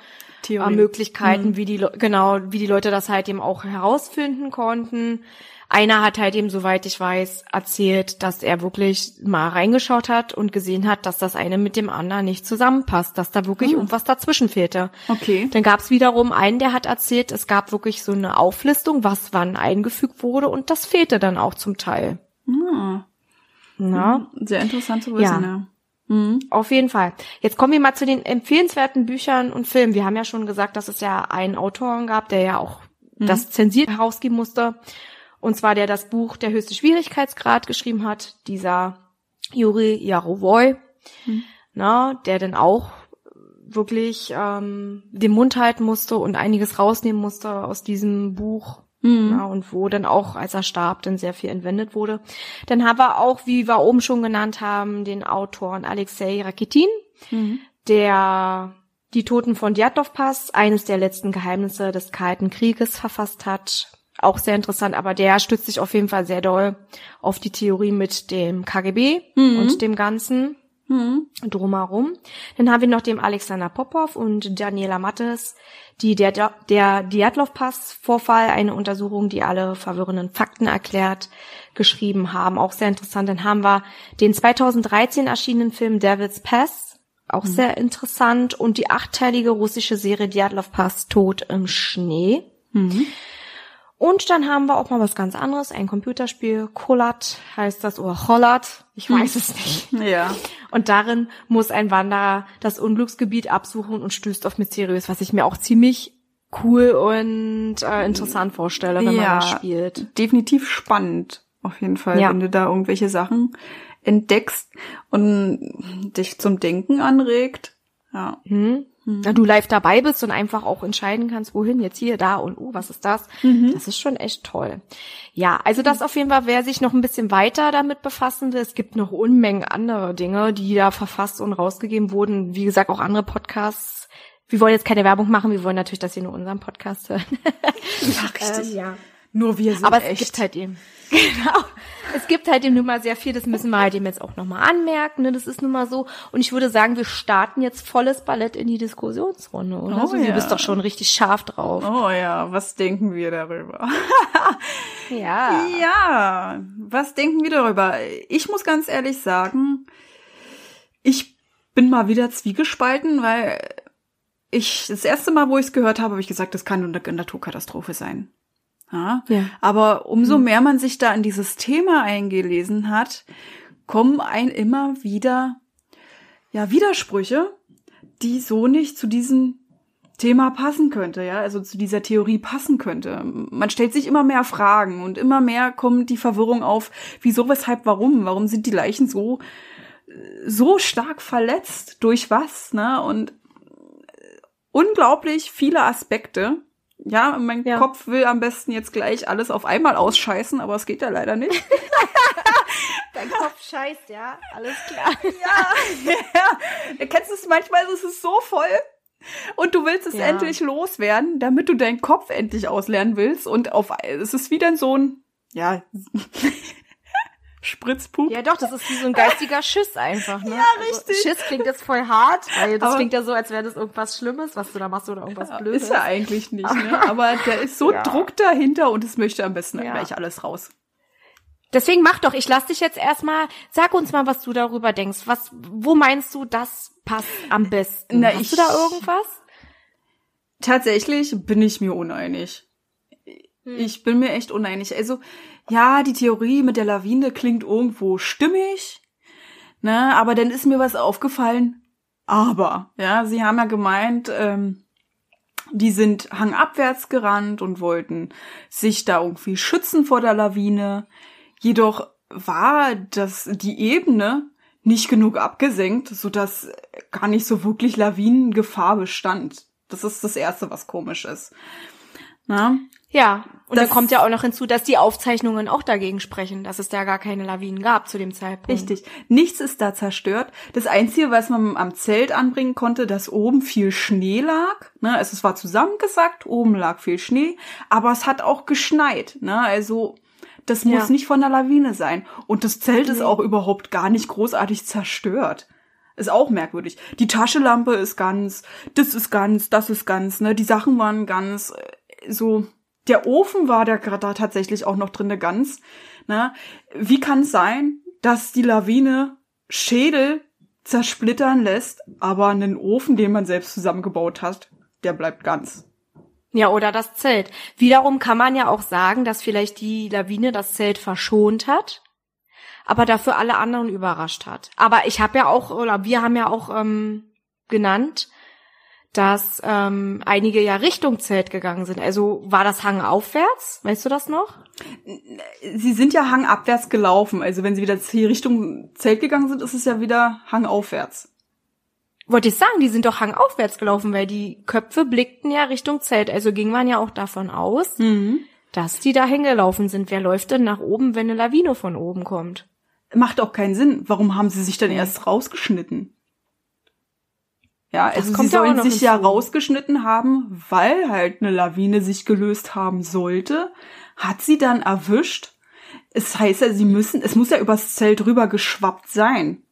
äh. Möglichkeiten, wie die Le- genau, wie die Leute das halt eben auch herausfinden konnten. Einer hat halt eben, soweit ich weiß, erzählt, dass er wirklich mal reingeschaut hat und gesehen hat, dass das eine mit dem anderen nicht zusammenpasst, dass da wirklich irgendwas dazwischen fehlte. Okay. Dann gab es wiederum einen, der hat erzählt, es gab wirklich so eine Auflistung, was wann eingefügt wurde und das fehlte dann auch zum Teil. Ah, Na, sehr interessant zu wissen, Ja. ja. Mhm. Auf jeden Fall. Jetzt kommen wir mal zu den empfehlenswerten Büchern und Filmen. Wir haben ja schon gesagt, dass es ja einen Autoren gab, der ja auch das zensiert herausgeben musste. Und zwar der das Buch Der höchste Schwierigkeitsgrad geschrieben hat, dieser Juri Jarowoy, na, der dann auch wirklich ähm, den Mund halten musste und einiges rausnehmen musste aus diesem Buch. Ja, und wo dann auch, als er starb, dann sehr viel entwendet wurde. Dann haben wir auch, wie wir oben schon genannt haben, den Autoren Alexei Rakitin, der die Toten von Djatlov Pass, eines der letzten Geheimnisse des Kalten Krieges verfasst hat. Auch sehr interessant, aber der stützt sich auf jeden Fall sehr doll auf die Theorie mit dem KGB und dem Ganzen drumherum. Dann haben wir noch den Alexander Popov und Daniela Mattes, die der, der Djatlov-Pass-Vorfall, eine Untersuchung, die alle verwirrenden Fakten erklärt, geschrieben haben. Auch sehr interessant. Dann haben wir den 2013 erschienenen Film Devil's Pass, auch sehr interessant. Und die achteilige russische Serie Djatlov Pass, Tod im Schnee. Und dann haben wir auch mal was ganz anderes, ein Computerspiel, Kolat heißt das, oder Cholat, ich weiß es nicht. Ja. Und darin muss ein Wanderer das Unglücksgebiet absuchen und stößt auf Mysteriös, was ich mir auch ziemlich cool und äh, interessant vorstelle, wenn man Ja. das spielt. Definitiv spannend, auf jeden Fall, Ja. wenn du da irgendwelche Sachen entdeckst und dich zum Denken anregt. Ja. Hm? Na, du live dabei bist und einfach auch entscheiden kannst, wohin, jetzt hier, da und oh, was ist das? Das ist schon echt toll. Ja, also das auf jeden Fall, wer sich noch ein bisschen weiter damit befassen will, es gibt noch Unmengen andere Dinge, die da verfasst und rausgegeben wurden. Wie gesagt, auch andere Podcasts. Wir wollen jetzt keine Werbung machen, wir wollen natürlich, dass ihr nur unseren Podcast hört. Ja, richtig. ja. Nur wir sind Aber es echt. gibt halt eben. Genau. Es gibt halt eben nun mal sehr viel, das müssen wir halt eben jetzt auch nochmal anmerken, ne? Das ist nun mal so. Und ich würde sagen, wir starten jetzt volles Ballett in die Diskussionsrunde, oder? Oh also, du ja. bist doch schon richtig scharf drauf. Oh ja, was denken wir darüber? Ja. Ja, was denken wir darüber? Ich muss ganz ehrlich sagen, ich bin mal wieder zwiegespalten, weil ich das erste Mal, wo ich es gehört habe, habe ich gesagt, das kann nur eine Naturkatastrophe sein. Ja? Ja. Aber umso mehr man sich da in dieses Thema eingelesen hat, kommen ein immer wieder ja Widersprüche, die so nicht zu diesem Thema passen könnte, ja, also zu dieser Theorie passen könnte. Man stellt sich immer mehr Fragen und immer mehr kommt die Verwirrung auf, wieso, weshalb, warum? Warum sind die Leichen so so stark verletzt? Durch was, ne? Und äh, unglaublich viele Aspekte. Ja, mein Ja. Kopf will am besten jetzt gleich alles auf einmal ausscheißen, aber es geht ja leider nicht. dein Kopf scheißt, ja? Alles klar. Ja, ja. Kennst du es manchmal, ist es so voll und du willst es Ja. endlich loswerden, damit du deinen Kopf endlich auslernen willst und auf es ist wie dann so ein ja Spritzpup. Ja, doch, das ist wie so ein geistiger Schiss einfach, ne? Ja, richtig. Also, Schiss klingt jetzt voll hart, weil das Aber- klingt ja so, als wäre das irgendwas Schlimmes, was du da machst oder irgendwas Blödes. Ist er eigentlich nicht, ne? Aber da ist so Ja. Druck dahinter und es möchte am besten Ja. gleich alles raus. Deswegen mach doch, ich lass dich jetzt erstmal, sag uns mal, was du darüber denkst. Was, wo meinst du, das passt am besten? Na, Hast ich- du da irgendwas? Tatsächlich bin ich mir uneinig. Hm. Ich bin mir echt uneinig. Also, ja, die Theorie mit der Lawine klingt irgendwo stimmig, ne, aber dann ist mir was aufgefallen. Aber, ja, sie haben ja gemeint, ähm, die sind hangabwärts gerannt und wollten sich da irgendwie schützen vor der Lawine. Jedoch war das, die Ebene nicht genug abgesenkt, sodass gar nicht so wirklich Lawinengefahr bestand. Das ist das Erste, was komisch ist. Na? Ja, und Das- da kommt ja auch noch hinzu, dass die Aufzeichnungen auch dagegen sprechen, dass es da gar keine Lawinen gab zu dem Zeitpunkt. Richtig. Nichts ist da zerstört. Das Einzige, was man am Zelt anbringen konnte, dass oben viel Schnee lag. Ne? Also es war zusammengesackt, oben lag viel Schnee, aber es hat auch geschneit. Ne? Also das muss Ja. nicht von der Lawine sein. Und das Zelt ist Nee. auch überhaupt gar nicht großartig zerstört. Ist auch merkwürdig. Die Taschenlampe ist ganz, das ist ganz, das ist ganz, ne? Die Sachen waren ganz, äh, so, der Ofen war da gerade da tatsächlich auch noch drinne ganz, ne? Wie kann es sein, dass die Lawine Schädel zersplittern lässt, aber einen Ofen, den man selbst zusammengebaut hat, der bleibt ganz? Ja, oder das Zelt. Wiederum kann man ja auch sagen, dass vielleicht die Lawine das Zelt verschont hat, aber dafür alle anderen überrascht hat. Aber ich habe ja auch, oder wir haben ja auch ähm, genannt, dass ähm, einige ja Richtung Zelt gegangen sind. Also war das Hang aufwärts? Weißt du das noch? Sie sind ja hangabwärts gelaufen, also wenn sie wieder Richtung Zelt gegangen sind, ist es ja wieder hangaufwärts. Wollte ich sagen, die sind doch hangaufwärts gelaufen, weil die Köpfe blickten ja Richtung Zelt. Also ging man ja auch davon aus, Mhm. dass die da hingelaufen sind. Wer läuft denn nach oben, wenn eine Lawine von oben kommt? Macht auch keinen Sinn. Warum haben sie sich dann erst rausgeschnitten? Ja, Das also sie ja sollen noch sich ja rausgeschnitten haben, weil halt eine Lawine sich gelöst haben sollte. Hat sie dann erwischt. Es heißt ja, sie müssen, es muss ja übers Zelt rüber geschwappt sein.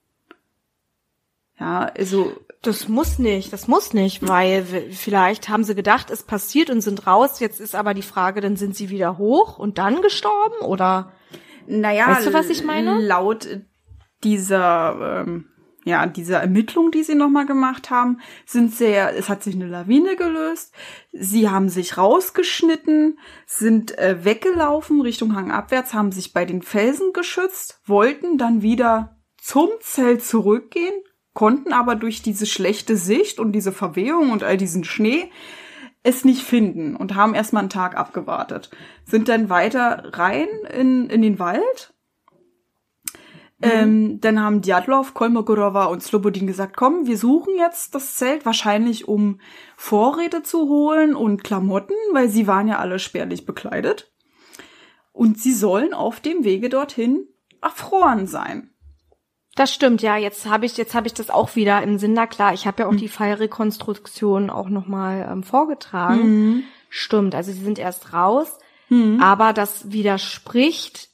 Ja, also, Das muss nicht, das muss nicht, weil vielleicht haben sie gedacht, es passiert und sind raus. Jetzt ist aber die Frage, dann sind sie wieder hoch und dann gestorben oder? naja, Weißt du, was ich meine? laut dieser, ähm, ja, dieser Ermittlung, die sie nochmal gemacht haben, sind sehr, es hat sich eine Lawine gelöst, sie haben sich rausgeschnitten, sind äh, weggelaufen Richtung Hang abwärts, haben sich bei den Felsen geschützt, wollten dann wieder zum Zelt zurückgehen, konnten aber durch diese schlechte Sicht und diese Verwehung und all diesen Schnee es nicht finden und haben erstmal einen Tag abgewartet. Sind dann weiter rein in, in den Wald. Ähm, dann haben Djatlov, Kolmogorova und Slobodin gesagt, komm, wir suchen jetzt das Zelt, wahrscheinlich um Vorräte zu holen und Klamotten, weil sie waren ja alle spärlich bekleidet. Und sie sollen auf dem Wege dorthin erfroren sein. Das stimmt, ja. Jetzt habe ich, jetzt habe ich das auch wieder im Sinn. Na klar, ich habe ja auch die Fallrekonstruktion auch noch mal ähm, vorgetragen. Stimmt, also sie sind erst raus, aber das widerspricht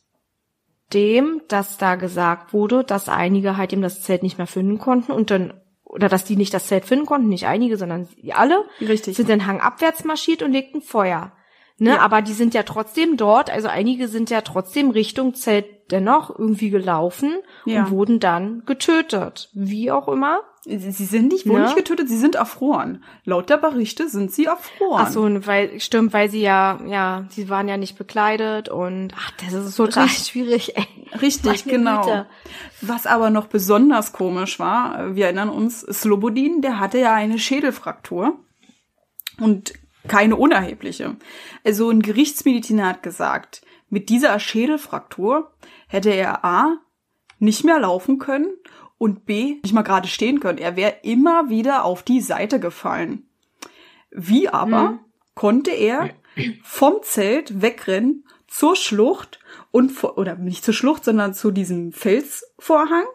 dem, dass da gesagt wurde, dass einige halt eben das Zelt nicht mehr finden konnten und dann oder dass die nicht das Zelt finden konnten, nicht einige, sondern sie alle Richtig. sind dann hangabwärts marschiert und legten Feuer. Ne, Ja. aber die sind ja trotzdem dort, also einige sind ja trotzdem Richtung Zelt dennoch irgendwie gelaufen Ja. und wurden dann getötet. Wie auch immer. Sie sind nicht, wohl Ne? nicht getötet, sie sind erfroren. Laut der Berichte sind sie erfroren. Ach so, weil, stimmt, weil sie ja, ja, sie waren ja nicht bekleidet und, ach, das ist total Richtig. schwierig, ey. Richtig, genau. Güte. Was aber noch besonders komisch war, wir erinnern uns, Slobodin, der hatte ja eine Schädelfraktur und keine unerhebliche. Also ein Gerichtsmediziner hat gesagt, mit dieser Schädelfraktur hätte er A nicht mehr laufen können und B nicht mal gerade stehen können. Er wäre immer wieder auf die Seite gefallen. Wie aber Mhm. konnte er vom Zelt wegrennen zur Schlucht und vor, oder nicht zur Schlucht, sondern zu diesem Felsvorhang,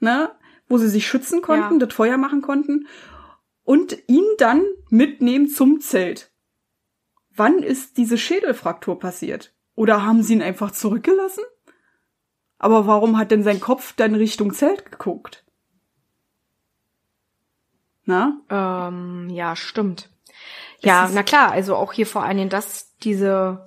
ne, wo sie sich schützen konnten, Ja. das Feuer machen konnten und ihn dann mitnehmen zum Zelt. Wann ist diese Schädelfraktur passiert? Oder haben sie ihn einfach zurückgelassen? Aber warum hat denn sein Kopf dann Richtung Zelt geguckt? Na? Ähm, ja, stimmt. Ja, na klar, also auch hier vor allen Dingen, dass diese,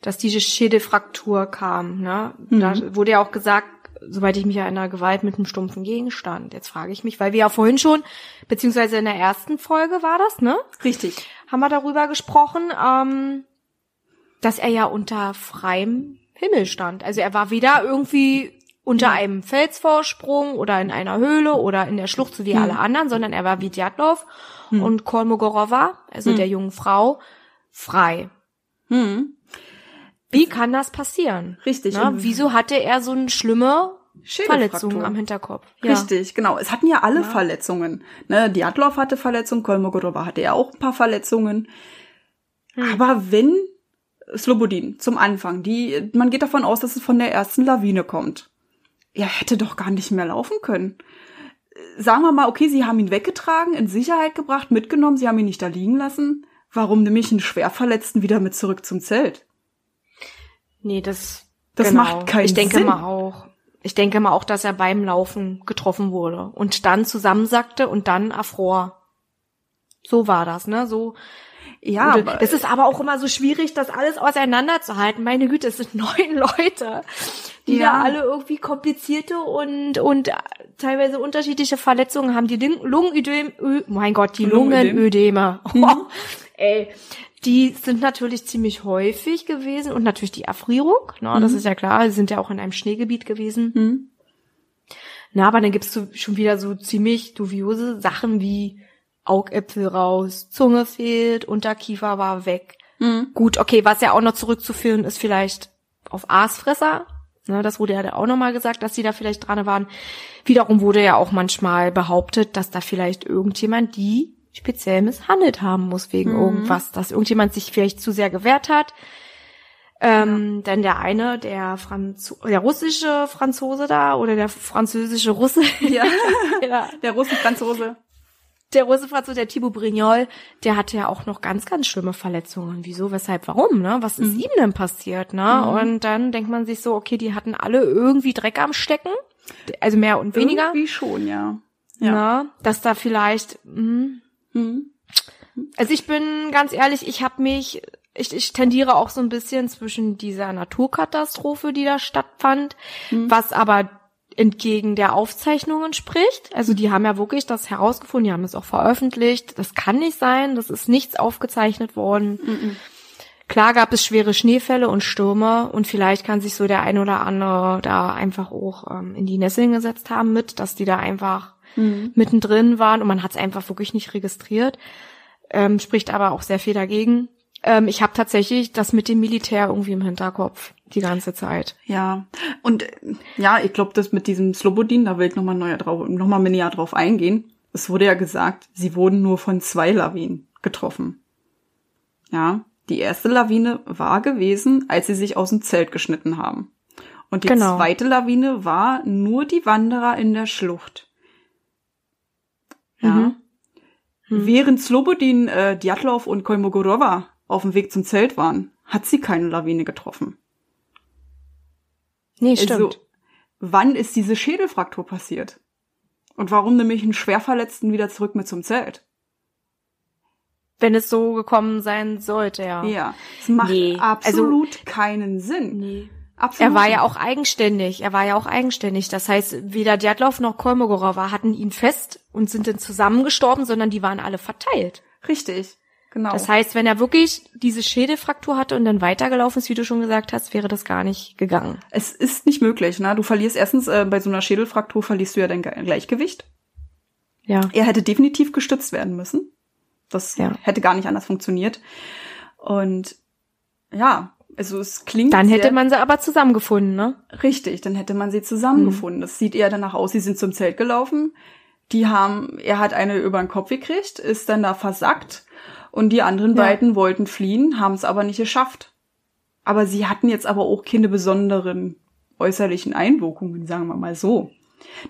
dass diese Schädelfraktur kam, ne? Da Mhm. wurde ja auch gesagt, soweit ich mich erinnere, Gewalt mit einem stumpfen Gegenstand. Jetzt frage ich mich, weil wir ja vorhin schon, beziehungsweise in der ersten Folge war das, ne? Richtig. Haben wir darüber gesprochen, ähm, dass er ja unter freiem Himmel stand. Also er war weder irgendwie unter einem Felsvorsprung oder in einer Höhle oder in der Schlucht, so wie Hm. alle anderen, sondern er war wie Djatlov und Kolmogorova, also der jungen Frau, frei. Hm. Wie kann das passieren? Richtig. Na, Und wieso hatte er so eine schlimme. Verletzung am Hinterkopf? Ja. Richtig, genau. Es hatten ja alle Verletzungen. Ne, Diatlov hatte Verletzungen, Kolmogorova hatte ja auch ein paar Verletzungen. Hm. Aber wenn Slobodin zum Anfang, die, man geht davon aus, dass es von der ersten Lawine kommt. Er hätte doch gar nicht mehr laufen können. Sagen wir mal, okay, sie haben ihn weggetragen, in Sicherheit gebracht, mitgenommen, sie haben ihn nicht da liegen lassen. Warum nehme ich einen Schwerverletzten wieder mit zurück zum Zelt? Nee, das, Das genau. macht keinen Ich denke Sinn. mal auch. Ich denke mal auch, dass er beim Laufen getroffen wurde und dann zusammensackte und dann erfror. So war das, ne? So. Ja, aber es ist aber auch immer so schwierig, das alles auseinanderzuhalten. Meine Güte, es sind neun Leute, die Ja. da alle irgendwie komplizierte und und teilweise unterschiedliche Verletzungen haben. Die Lung- Lungenödem, Ö- mein Gott, die Lungenödem. Lungenödeme. Mhm. Oh, ey, die sind natürlich ziemlich häufig gewesen und natürlich die Erfrierung. Ne, Das ist ja klar. Sie sind ja auch in einem Schneegebiet gewesen. Hm. Na, aber dann gibt's so schon wieder so ziemlich dubiose Sachen wie Augäpfel raus, Zunge fehlt, Unterkiefer war weg. Hm. Gut, okay, was ja auch noch zurückzuführen ist vielleicht auf Aasfresser. Ne, das wurde ja auch nochmal gesagt, dass die da vielleicht dran waren. Wiederum wurde ja auch manchmal behauptet, dass da vielleicht irgendjemand die speziell misshandelt haben muss wegen irgendwas, dass irgendjemand sich vielleicht zu sehr gewehrt hat. Ähm, Denn der eine, der Franzo der russische Franzose da oder der französische Russe, ja. ja, der Russen-Franzose. Der Russe Franzose, der Thibaut Brignol, der hatte ja auch noch ganz, ganz schlimme Verletzungen. Wieso, weshalb, warum, ne? Was ist ihm denn passiert, ne? Und dann denkt man sich so, okay, die hatten alle irgendwie Dreck am Stecken. Also mehr und weniger. Irgendwie schon, ja. Ja. Ja. Dass da vielleicht, hm, Hm. also ich bin ganz ehrlich, ich habe mich, ich, ich tendiere auch so ein bisschen zwischen dieser Naturkatastrophe, die da stattfand, was aber entgegen der Aufzeichnungen spricht. Also die haben ja wirklich das herausgefunden, die haben es auch veröffentlicht. Das kann nicht sein, das ist nichts aufgezeichnet worden. Klar gab es schwere Schneefälle und Stürme und vielleicht kann sich so der ein oder andere da einfach auch ähm, in die Nesseln gesetzt haben mit, dass die da einfach mittendrin waren und man hat es einfach wirklich nicht registriert. Ähm, spricht aber auch sehr viel dagegen. Ähm, ich habe tatsächlich das mit dem Militär irgendwie im Hinterkopf die ganze Zeit. Ja, und äh, ja, ich glaube, das mit diesem Slobodin, da will ich nochmal neuer drauf, noch mal näher drauf eingehen. Es wurde ja gesagt, sie wurden nur von zwei Lawinen getroffen. Ja, die erste Lawine war gewesen, als sie sich aus dem Zelt geschnitten haben. Und die Genau. zweite Lawine war nur die Wanderer in der Schlucht. Ja. Mhm. Während Slobodin, äh, Djatlov und Kolmogorova auf dem Weg zum Zelt waren, hat sie keine Lawine getroffen. Nee, stimmt. Also, wann ist diese Schädelfraktur passiert? Und warum nehme ich einen Schwerverletzten wieder zurück mit zum Zelt? Wenn es so gekommen sein sollte, ja. Ja, es macht Nee, also- absolut keinen Sinn. Nee. Absolut. Er war ja auch eigenständig. Er war ja auch eigenständig. Das heißt, weder Djatlov noch Kolmogorova hatten ihn fest und sind dann zusammengestorben, sondern die waren alle verteilt. richtig. Genau. Das heißt, wenn er wirklich diese Schädelfraktur hatte und dann weitergelaufen ist, wie du schon gesagt hast, wäre das gar nicht gegangen. es ist nicht möglich, ne? Du verlierst erstens äh, bei so einer Schädelfraktur verlierst du ja dein Ge- Gleichgewicht. Ja. Er hätte definitiv gestützt werden müssen. Das Ja. hätte gar nicht anders funktioniert. Und ja, also es klingt Dann hätte man sie aber zusammengefunden, ne? Richtig, dann hätte man sie zusammengefunden. Das sieht eher danach aus, sie sind zum Zelt gelaufen. Die haben, er hat eine über den Kopf gekriegt, ist dann da versackt und die anderen Ja. beiden wollten fliehen, haben es aber nicht geschafft. Aber sie hatten jetzt aber auch keine besonderen äußerlichen Einwirkungen, sagen wir mal so.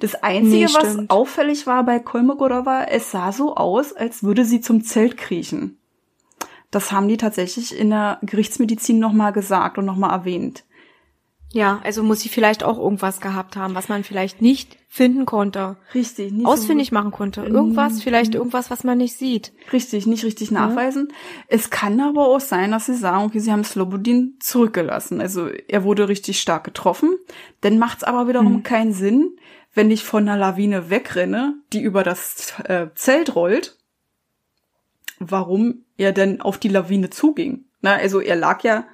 Das Einzige, Nee, was auffällig war bei Kolmogorova, es sah so aus, als würde sie zum Zelt kriechen. Das haben die tatsächlich in der Gerichtsmedizin nochmal gesagt und nochmal erwähnt. Ja, also muss sie vielleicht auch irgendwas gehabt haben, was man vielleicht nicht finden konnte, Richtig. Nicht so- ausfindig machen konnte. Irgendwas, vielleicht irgendwas, was man nicht sieht. Richtig, nicht richtig nachweisen. Es kann aber auch sein, dass sie sagen, okay, sie haben Slobodin zurückgelassen. Also er wurde richtig stark getroffen. Dann macht es aber wiederum keinen Sinn, wenn ich von einer Lawine wegrenne, die über das äh, Zelt rollt, warum er denn auf die Lawine zuging. Na, also er lag ja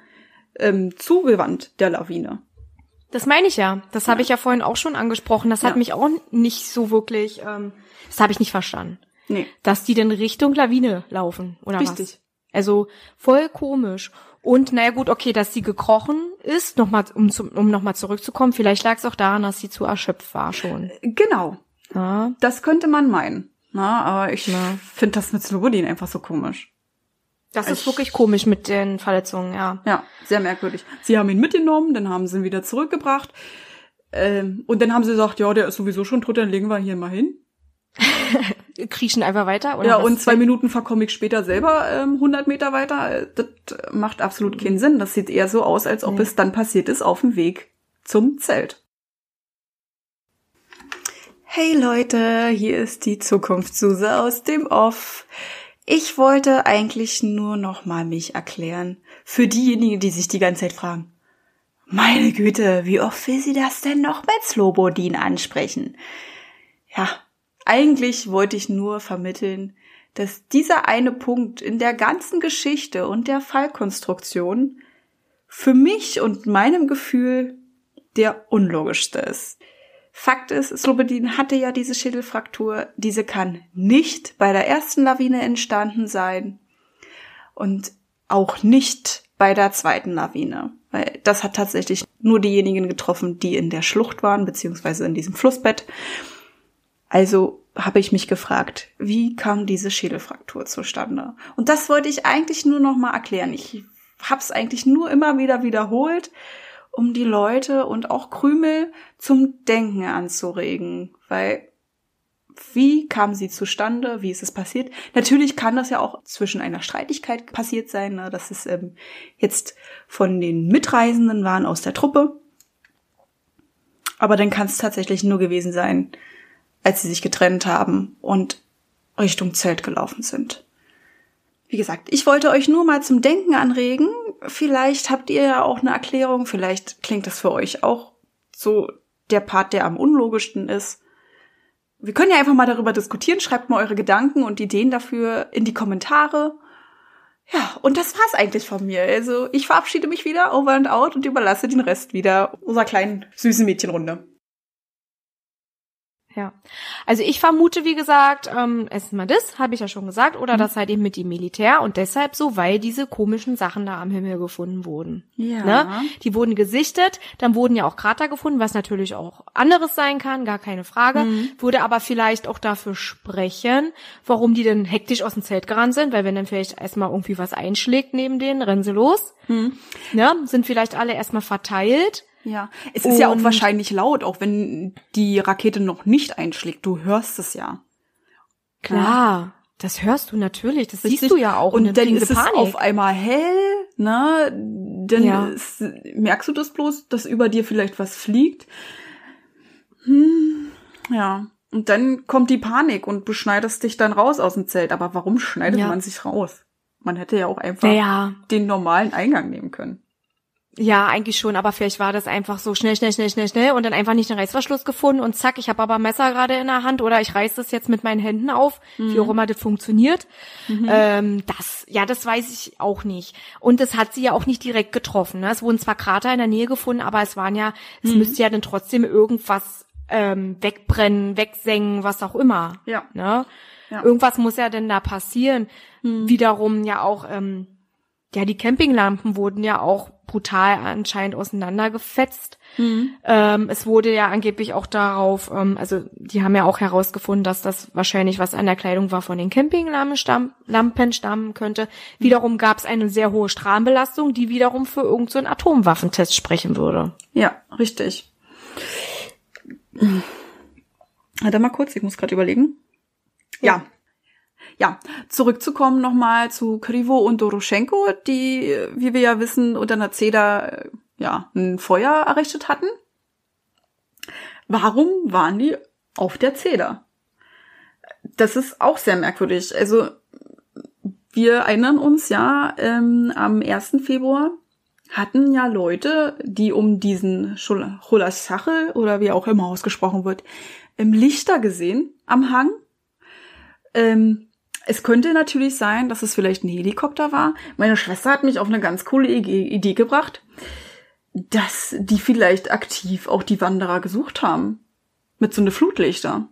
ähm, zugewandt der Lawine. Das meine ich ja. Das habe ich ja vorhin auch schon angesprochen. Das hat Ja. mich auch nicht so wirklich, ähm, das habe ich nicht verstanden. Nee, Dass die denn Richtung Lawine laufen, oder was? Richtig. Also voll komisch. Und naja gut, okay, dass sie gekrochen ist, noch mal, um, zum, um nochmal zurückzukommen, vielleicht lag es auch daran, dass sie zu erschöpft war schon. genau. Ja, Das könnte man meinen. Na, aber ich Ja. finde das mit Slobodin einfach so komisch. Das ist Ich- wirklich komisch mit den Verletzungen, ja. Ja, sehr merkwürdig. Sie haben ihn mitgenommen, dann haben sie ihn wieder zurückgebracht. Ähm, und dann haben sie gesagt, ja, der ist sowieso schon tot, dann legen wir hier mal hin. Kriechen einfach weiter, oder? ja, und zwei? Minuten verkomme ich später selber ähm, 100 Meter weiter. Äh, Das macht absolut keinen Sinn. Das sieht eher so aus, als ob Nee. es dann passiert ist auf dem Weg zum Zelt. Hey Leute, hier ist die Zukunftssuse aus dem Off. Ich wollte eigentlich nur noch mal mich erklären. Für diejenigen, die sich die ganze Zeit fragen. Meine Güte, wie oft will sie das denn noch mit Slobodin ansprechen? Ja, eigentlich wollte ich nur vermitteln, dass dieser eine Punkt in der ganzen Geschichte und der Fallkonstruktion für mich und meinem Gefühl der unlogischste ist. Fakt ist, Slobodin hatte ja diese Schädelfraktur. Diese kann nicht bei der ersten Lawine entstanden sein und auch nicht bei der zweiten Lawine. Weil das hat tatsächlich nur diejenigen getroffen, die in der Schlucht waren, beziehungsweise in diesem Flussbett. Also habe ich mich gefragt, wie kam diese Schädelfraktur zustande? Und das wollte ich eigentlich nur noch mal erklären. Ich habe es eigentlich nur immer wieder wiederholt, um die Leute und auch Krümel zum Denken anzuregen, weil wie kam sie zustande? Wie ist es passiert? Natürlich kann das ja auch zwischen einer Streitigkeit passiert sein, ne? dass es ähm, jetzt von den Mitreisenden waren aus der Truppe. Aber dann kann es tatsächlich nur gewesen sein, als sie sich getrennt haben und Richtung Zelt gelaufen sind. Wie gesagt, ich wollte euch nur mal zum Denken anregen. Vielleicht habt ihr ja auch eine Erklärung. Vielleicht klingt das für euch auch so der Part, der am unlogischsten ist. Wir können ja einfach mal darüber diskutieren. Schreibt mal eure Gedanken und Ideen dafür in die Kommentare. Ja, und das war's eigentlich von mir. Also ich verabschiede mich wieder, over and out und überlasse den Rest wieder unserer kleinen süßen Mädchenrunde. Ja. Also ich vermute, wie gesagt, ähm, erstmal das, habe ich ja schon gesagt, Mhm. oder das halt eben mit dem Militär und deshalb so, weil diese komischen Sachen da am Himmel gefunden wurden. Ja. Ne? Die wurden gesichtet, dann wurden ja auch Krater gefunden, was natürlich auch anderes sein kann, gar keine Frage. Mhm. Würde aber vielleicht auch dafür sprechen, warum die denn hektisch aus dem Zelt gerannt sind, weil wenn dann vielleicht erstmal irgendwie was einschlägt neben denen, rennen sie los. Mhm. Ne? Sind vielleicht alle erstmal verteilt. Ja, es ist ja auch Und- wahrscheinlich laut, auch wenn die Rakete noch nicht einschlägt. Du hörst es ja. Klar, das hörst du natürlich, das Richtig. siehst du ja auch. Und dann dann sie ist es Panik. auf einmal hell, ne? Dann Ja. ist, merkst du das bloß, dass über dir vielleicht was fliegt. Hm, ja. Und dann kommt die Panik und du schneidest dich dann raus aus dem Zelt. Aber warum schneidet Ja. man sich raus? Man hätte ja auch einfach Naja, den normalen Eingang nehmen können. Ja, eigentlich schon, aber vielleicht war das einfach so schnell, schnell, schnell, schnell, schnell und dann einfach nicht den Reißverschluss gefunden und zack, ich habe aber ein Messer gerade in der Hand oder ich reiß das jetzt mit meinen Händen auf, wie auch immer das funktioniert. Ähm, das, ja, das weiß ich auch nicht. Und es hat sie ja auch nicht direkt getroffen. Ne? Es wurden zwar Krater in der Nähe gefunden, aber es waren ja, es müsste ja dann trotzdem irgendwas ähm, wegbrennen, wegsengen, was auch immer. Ja. Ne? Ja. Irgendwas muss ja denn da passieren. Wiederum ja auch ähm, ja, die Campinglampen wurden ja auch brutal anscheinend auseinandergefetzt. Ähm, es wurde ja angeblich auch darauf, ähm, also die haben ja auch herausgefunden, dass das wahrscheinlich was an der Kleidung war von den Campinglampen stamm, stammen könnte. Wiederum gab es eine sehr hohe Strahlenbelastung, die wiederum für irgendeinen so Atomwaffentest sprechen würde. Ja, richtig. Warte mal kurz, ich muss gerade überlegen. Ja. Ja, zurückzukommen nochmal zu Krivo und Doroschenko, die, wie wir ja wissen, unter einer Zeder ja, ein Feuer errichtet hatten. Warum waren die auf der Zeder? Das ist auch sehr merkwürdig. Also, wir erinnern uns ja, ähm, am 1. Februar hatten ja Leute, die um diesen Cholasachel oder wie auch immer ausgesprochen wird, im Lichter gesehen am Hang. Ähm, es könnte natürlich sein, dass es vielleicht ein Helikopter war. Meine Schwester hat mich auf eine ganz coole Idee gebracht dass die vielleicht aktiv auch die Wanderer gesucht haben. Mit so ne Flutlichter.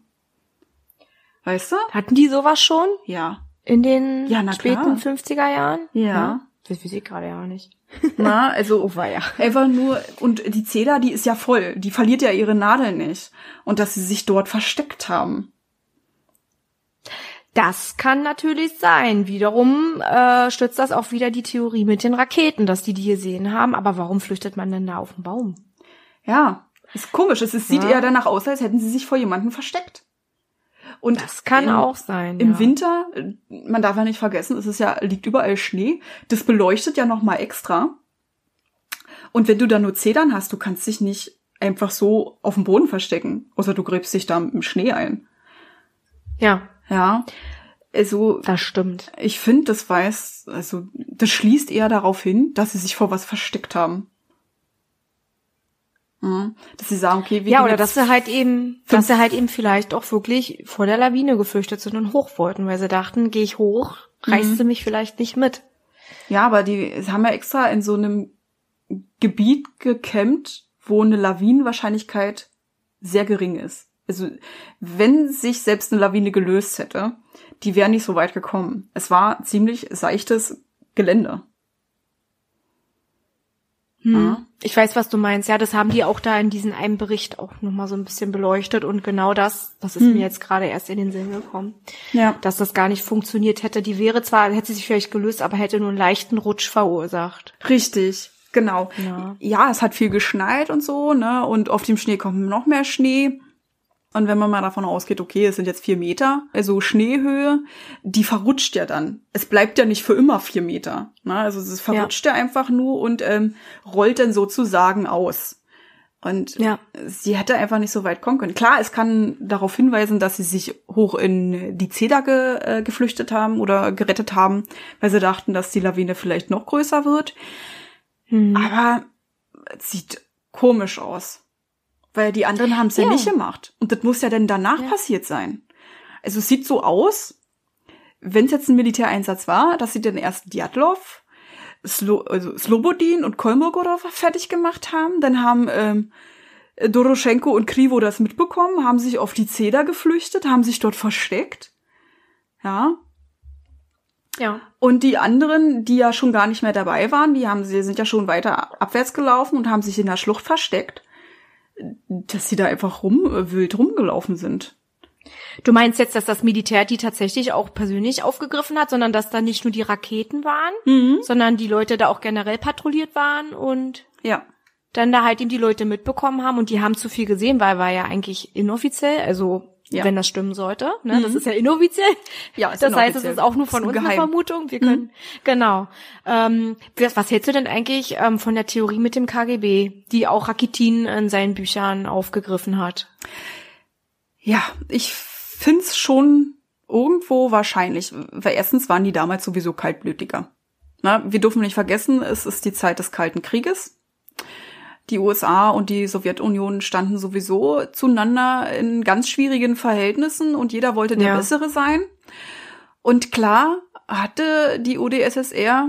Weißt du? Hatten die sowas schon? Ja. In den Ja, späten klar. 50er Jahren? Ja. Das weiß ich gerade ja nicht. Na, also Oh, weia. einfach nur, und die Zeder, die ist ja voll. Die verliert ja ihre Nadeln nicht. Und dass sie sich dort versteckt haben. Das kann natürlich sein. Wiederum äh, stützt das auch wieder die Theorie mit den Raketen, dass die die gesehen haben. Aber warum flüchtet man denn da auf den Baum? Ja. Ist komisch. Es, es sieht Ja. eher danach aus, als hätten sie sich vor jemandem versteckt. Und Das kann im, auch sein. Im ja. Winter, äh, man darf ja nicht vergessen, es ist ja, liegt überall Schnee. Das beleuchtet ja nochmal extra. Und wenn du da nur Zedern hast, du kannst dich nicht einfach so auf dem Boden verstecken. Außer du gräbst dich da im Schnee ein. Ja, Ja. Also, das stimmt. ich finde, das weiß, also, das schließt eher darauf hin, dass sie sich vor was versteckt haben. Mhm. Dass sie sagen, okay, wir Ja, oder dass sie halt eben, dass sie halt eben vielleicht auch wirklich vor der Lawine geflüchtet sind und hoch wollten, weil sie dachten, gehe ich hoch, reißt sie mich vielleicht nicht mit. Ja, aber die haben ja extra in so einem Gebiet gecampt, wo eine Lawinenwahrscheinlichkeit sehr gering ist. Also, wenn sich selbst eine Lawine gelöst hätte, die wäre nicht so weit gekommen. Es war ziemlich seichtes Gelände. Hm. Ich weiß, was du meinst. Ja, das haben die auch da in diesem einen Bericht auch nochmal so ein bisschen beleuchtet und genau das, das ist mir jetzt gerade erst in den Sinn gekommen, Ja. dass das gar nicht funktioniert hätte. Die wäre zwar, hätte sie sich vielleicht gelöst, aber hätte nur einen leichten Rutsch verursacht. Richtig, genau. Ja. Ja, es hat viel geschneit und so, ne? Und auf dem Schnee kommt noch mehr Schnee. Und wenn man mal davon ausgeht, okay, es sind jetzt vier Meter, also Schneehöhe, die verrutscht ja dann. Es bleibt ja nicht für immer vier Meter. Ne? Also es verrutscht ja. einfach nur und ähm, rollt dann sozusagen aus. Und Ja. sie hätte einfach nicht so weit kommen können. Klar, es kann darauf hinweisen, dass sie sich hoch in die Zeder ge, äh, geflüchtet haben oder gerettet haben, weil sie dachten, dass die Lawine vielleicht noch größer wird. Hm. Aber es sieht komisch aus. Weil die anderen haben es ja. Ja. nicht gemacht. Und das muss ja dann danach Ja. passiert sein. Also es sieht so aus, wenn es jetzt ein Militäreinsatz war, dass sie den ersten Djatlov, Slo also Slobodin und Kolmogorov fertig gemacht haben. Dann haben ähm, Doroschenko und Krivo das mitbekommen, haben sich auf die Zeder geflüchtet, haben sich dort versteckt. Ja, Ja. und die anderen, die ja schon gar nicht mehr dabei waren, die haben, sie sind ja schon weiter abwärts gelaufen und haben sich in der Schlucht versteckt, dass sie da einfach rum, wild rumgelaufen sind. Du meinst jetzt, dass das Militär die tatsächlich auch persönlich aufgegriffen hat, sondern dass da nicht nur die Raketen waren, sondern die Leute da auch generell patrouilliert waren und Ja. dann da halt eben die Leute mitbekommen haben und die haben zu viel gesehen, weil war ja eigentlich inoffiziell, also Ja. wenn das stimmen sollte, ne, das ist ja inoffiziell. Ja, das heißt, es inoffiziell. ist auch nur von uns eine. Vermutung. Wir können, genau. Ähm, was, was hältst du denn eigentlich ähm, von der Theorie mit dem KGB, die auch Rakitin in seinen Büchern aufgegriffen hat? Ja, ich find's schon irgendwo wahrscheinlich, weil erstens waren die damals sowieso kaltblütiger. Na, wir dürfen nicht vergessen, es ist die Zeit des Kalten Krieges. Die USA und die Sowjetunion standen sowieso zueinander in ganz schwierigen Verhältnissen und jeder wollte der Ja. Bessere sein. Und klar hatte die UdSSR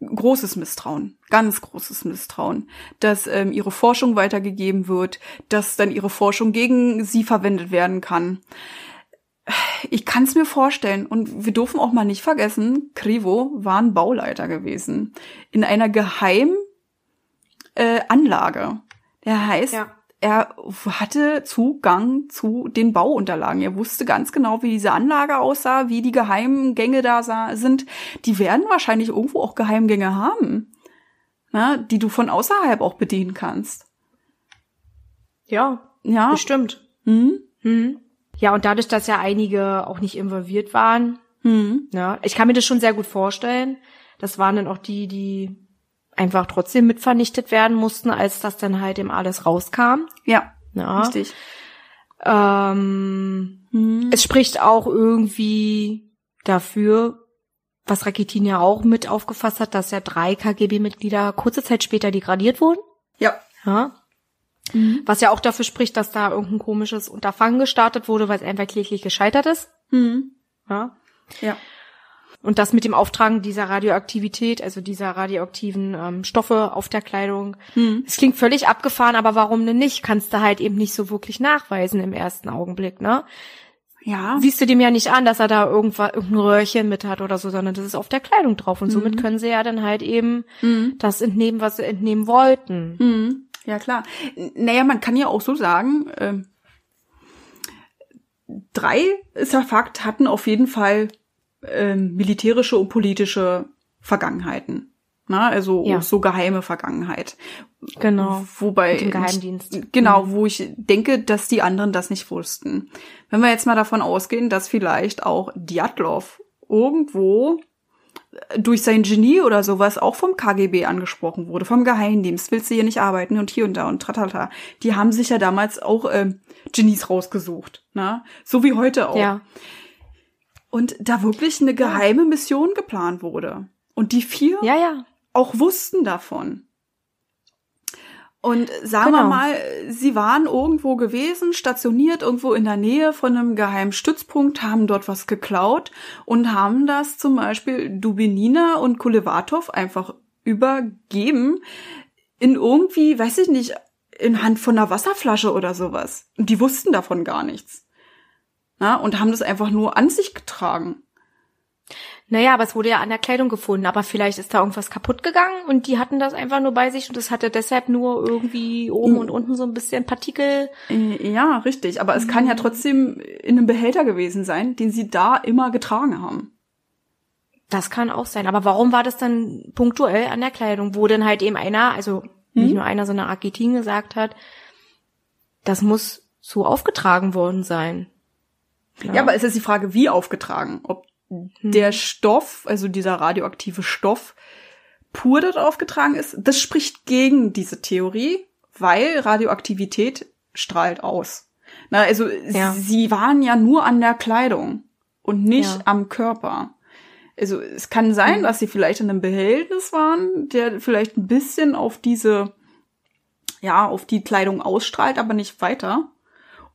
großes Misstrauen, ganz großes Misstrauen, dass ähm, ihre Forschung weitergegeben wird, dass dann ihre Forschung gegen sie verwendet werden kann. ich kann es mir vorstellen. Und wir dürfen auch mal nicht vergessen, Krivo war ein Bauleiter gewesen. In einer geheimen äh, Anlage. Der heißt, Ja. er hatte Zugang zu den Bauunterlagen. Er wusste ganz genau, wie diese Anlage aussah, wie die geheimen Gänge da sah, sind. Die werden wahrscheinlich irgendwo auch Geheimgänge haben, na, die du von außerhalb auch bedienen kannst. Ja, Ja. bestimmt. Hm? Hm. Ja, und dadurch, dass ja einige auch nicht involviert waren, Hm. ja, ich kann mir das schon sehr gut vorstellen. Das waren dann auch die, die einfach trotzdem mit vernichtet werden mussten, als das dann halt eben alles rauskam. Ja, Ja. richtig. Ähm, Hm. es spricht auch irgendwie dafür, was Rakitin ja auch mit aufgefasst hat, dass ja drei KGB-Mitglieder kurze Zeit später degradiert wurden. Ja. Ja. Mhm. Was ja auch dafür spricht, dass da irgendein komisches Unterfangen gestartet wurde, weil es einfach kläglich gescheitert ist. Hm. Ja. Ja. Und das mit dem Auftragen dieser Radioaktivität, also dieser radioaktiven ähm, Stoffe auf der Kleidung, Hm. es klingt völlig abgefahren, aber warum denn nicht? Kannst du halt eben nicht so wirklich nachweisen im ersten Augenblick, ne? Ja. Siehst du dem ja nicht an, dass er da irgendwas, irgendein Röhrchen mit hat oder so, sondern das ist auf der Kleidung drauf. Und somit können sie ja dann halt eben Hm. das entnehmen, was sie entnehmen wollten. Mhm. Ja, klar. Naja, man kann ja auch so sagen, ähm, drei ist ja Fakt, hatten auf jeden Fall ähm, militärische und politische Vergangenheiten. Na, also Ja. so geheime Vergangenheit. Genau. Wobei Mit dem Geheimdienst. Genau, wo ich denke, dass die anderen das nicht wussten. Wenn wir jetzt mal davon ausgehen, dass vielleicht auch Djatlov irgendwo durch sein Genie oder sowas auch vom KGB angesprochen wurde, vom Geheimdienst, willst du hier nicht arbeiten und hier und da und tratata. Die haben sich ja damals auch ähm, Genies rausgesucht, ne? So wie heute auch. Ja. Und da wirklich eine geheime Mission geplant wurde. Und die vier Ja, ja. auch wussten davon. Und sagen wir Genau. mal, sie waren irgendwo gewesen, stationiert irgendwo in der Nähe von einem geheimen Stützpunkt, haben dort was geklaut und haben das zum Beispiel Dubinina und Kulevatov einfach übergeben in irgendwie, weiß ich nicht, in Hand von einer Wasserflasche oder sowas. Und die wussten davon gar nichts. Na, und haben das einfach nur an sich getragen. Naja, aber es wurde ja an der Kleidung gefunden, aber vielleicht ist da irgendwas kaputt gegangen und die hatten das einfach nur bei sich und es hatte deshalb nur irgendwie oben und unten so ein bisschen Partikel. Äh, Ja, richtig. Aber es kann ja trotzdem in einem Behälter gewesen sein, den sie da immer getragen haben. Das kann auch sein. Aber warum war das dann punktuell an der Kleidung, wo dann halt eben einer, also nicht nur einer, sondern Argentin gesagt hat, das muss so aufgetragen worden sein. Ja, aber es ist die Frage, wie aufgetragen. Ob der Stoff, also dieser radioaktive Stoff, pur dort aufgetragen ist. Das spricht gegen diese Theorie, weil Radioaktivität strahlt aus. Na, also Ja. sie waren ja nur an der Kleidung und nicht Ja. am Körper. Also es kann sein, dass sie vielleicht in einem Behältnis waren, der vielleicht ein bisschen auf diese, ja, auf die Kleidung ausstrahlt, aber nicht weiter.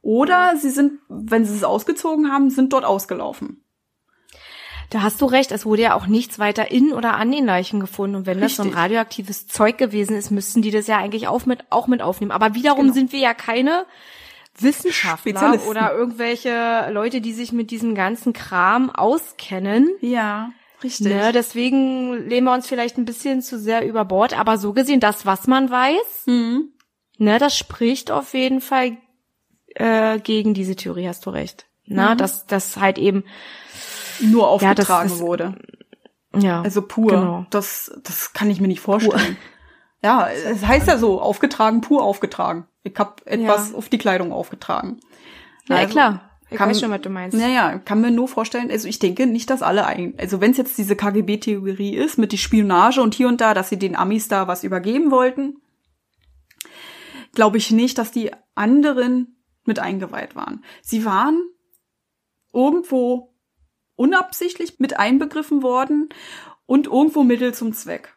Oder sie sind, wenn sie es ausgezogen haben, sind dort ausgelaufen. Da hast du recht, es wurde ja auch nichts weiter in oder an den Leichen gefunden. Und wenn das so ein Richtig. radioaktives Zeug gewesen ist, müssten die das ja eigentlich auch mit, auch mit aufnehmen. Aber wiederum Genau. sind wir ja keine Wissenschaftler oder irgendwelche Leute, die sich mit diesem ganzen Kram auskennen. Ja, richtig. Ne, deswegen lehnen wir uns vielleicht ein bisschen zu sehr über Bord. Aber so gesehen, das, was man weiß, Mhm. ne, das spricht auf jeden Fall äh, gegen diese Theorie, hast du recht. Na, Mhm. dass das halt eben, Nur Ja, das aufgetragen ist- wurde. ja. Also pur. Genau. Das, das kann ich mir nicht vorstellen. Ja, es heißt ja so, aufgetragen, pur aufgetragen. Ich habe etwas Ja. auf die Kleidung aufgetragen. Ja, Also, klar. Ich kann- weiß schon, was du meinst. Naja, kann mir nur vorstellen, also ich denke nicht, dass alle ein, also wenn es jetzt diese KGB-Theorie ist mit die Spionage und hier und da, dass sie den Amis da was übergeben wollten, glaube ich nicht, dass die anderen mit eingeweiht waren. Sie waren irgendwo unabsichtlich mit einbegriffen worden und irgendwo Mittel zum Zweck.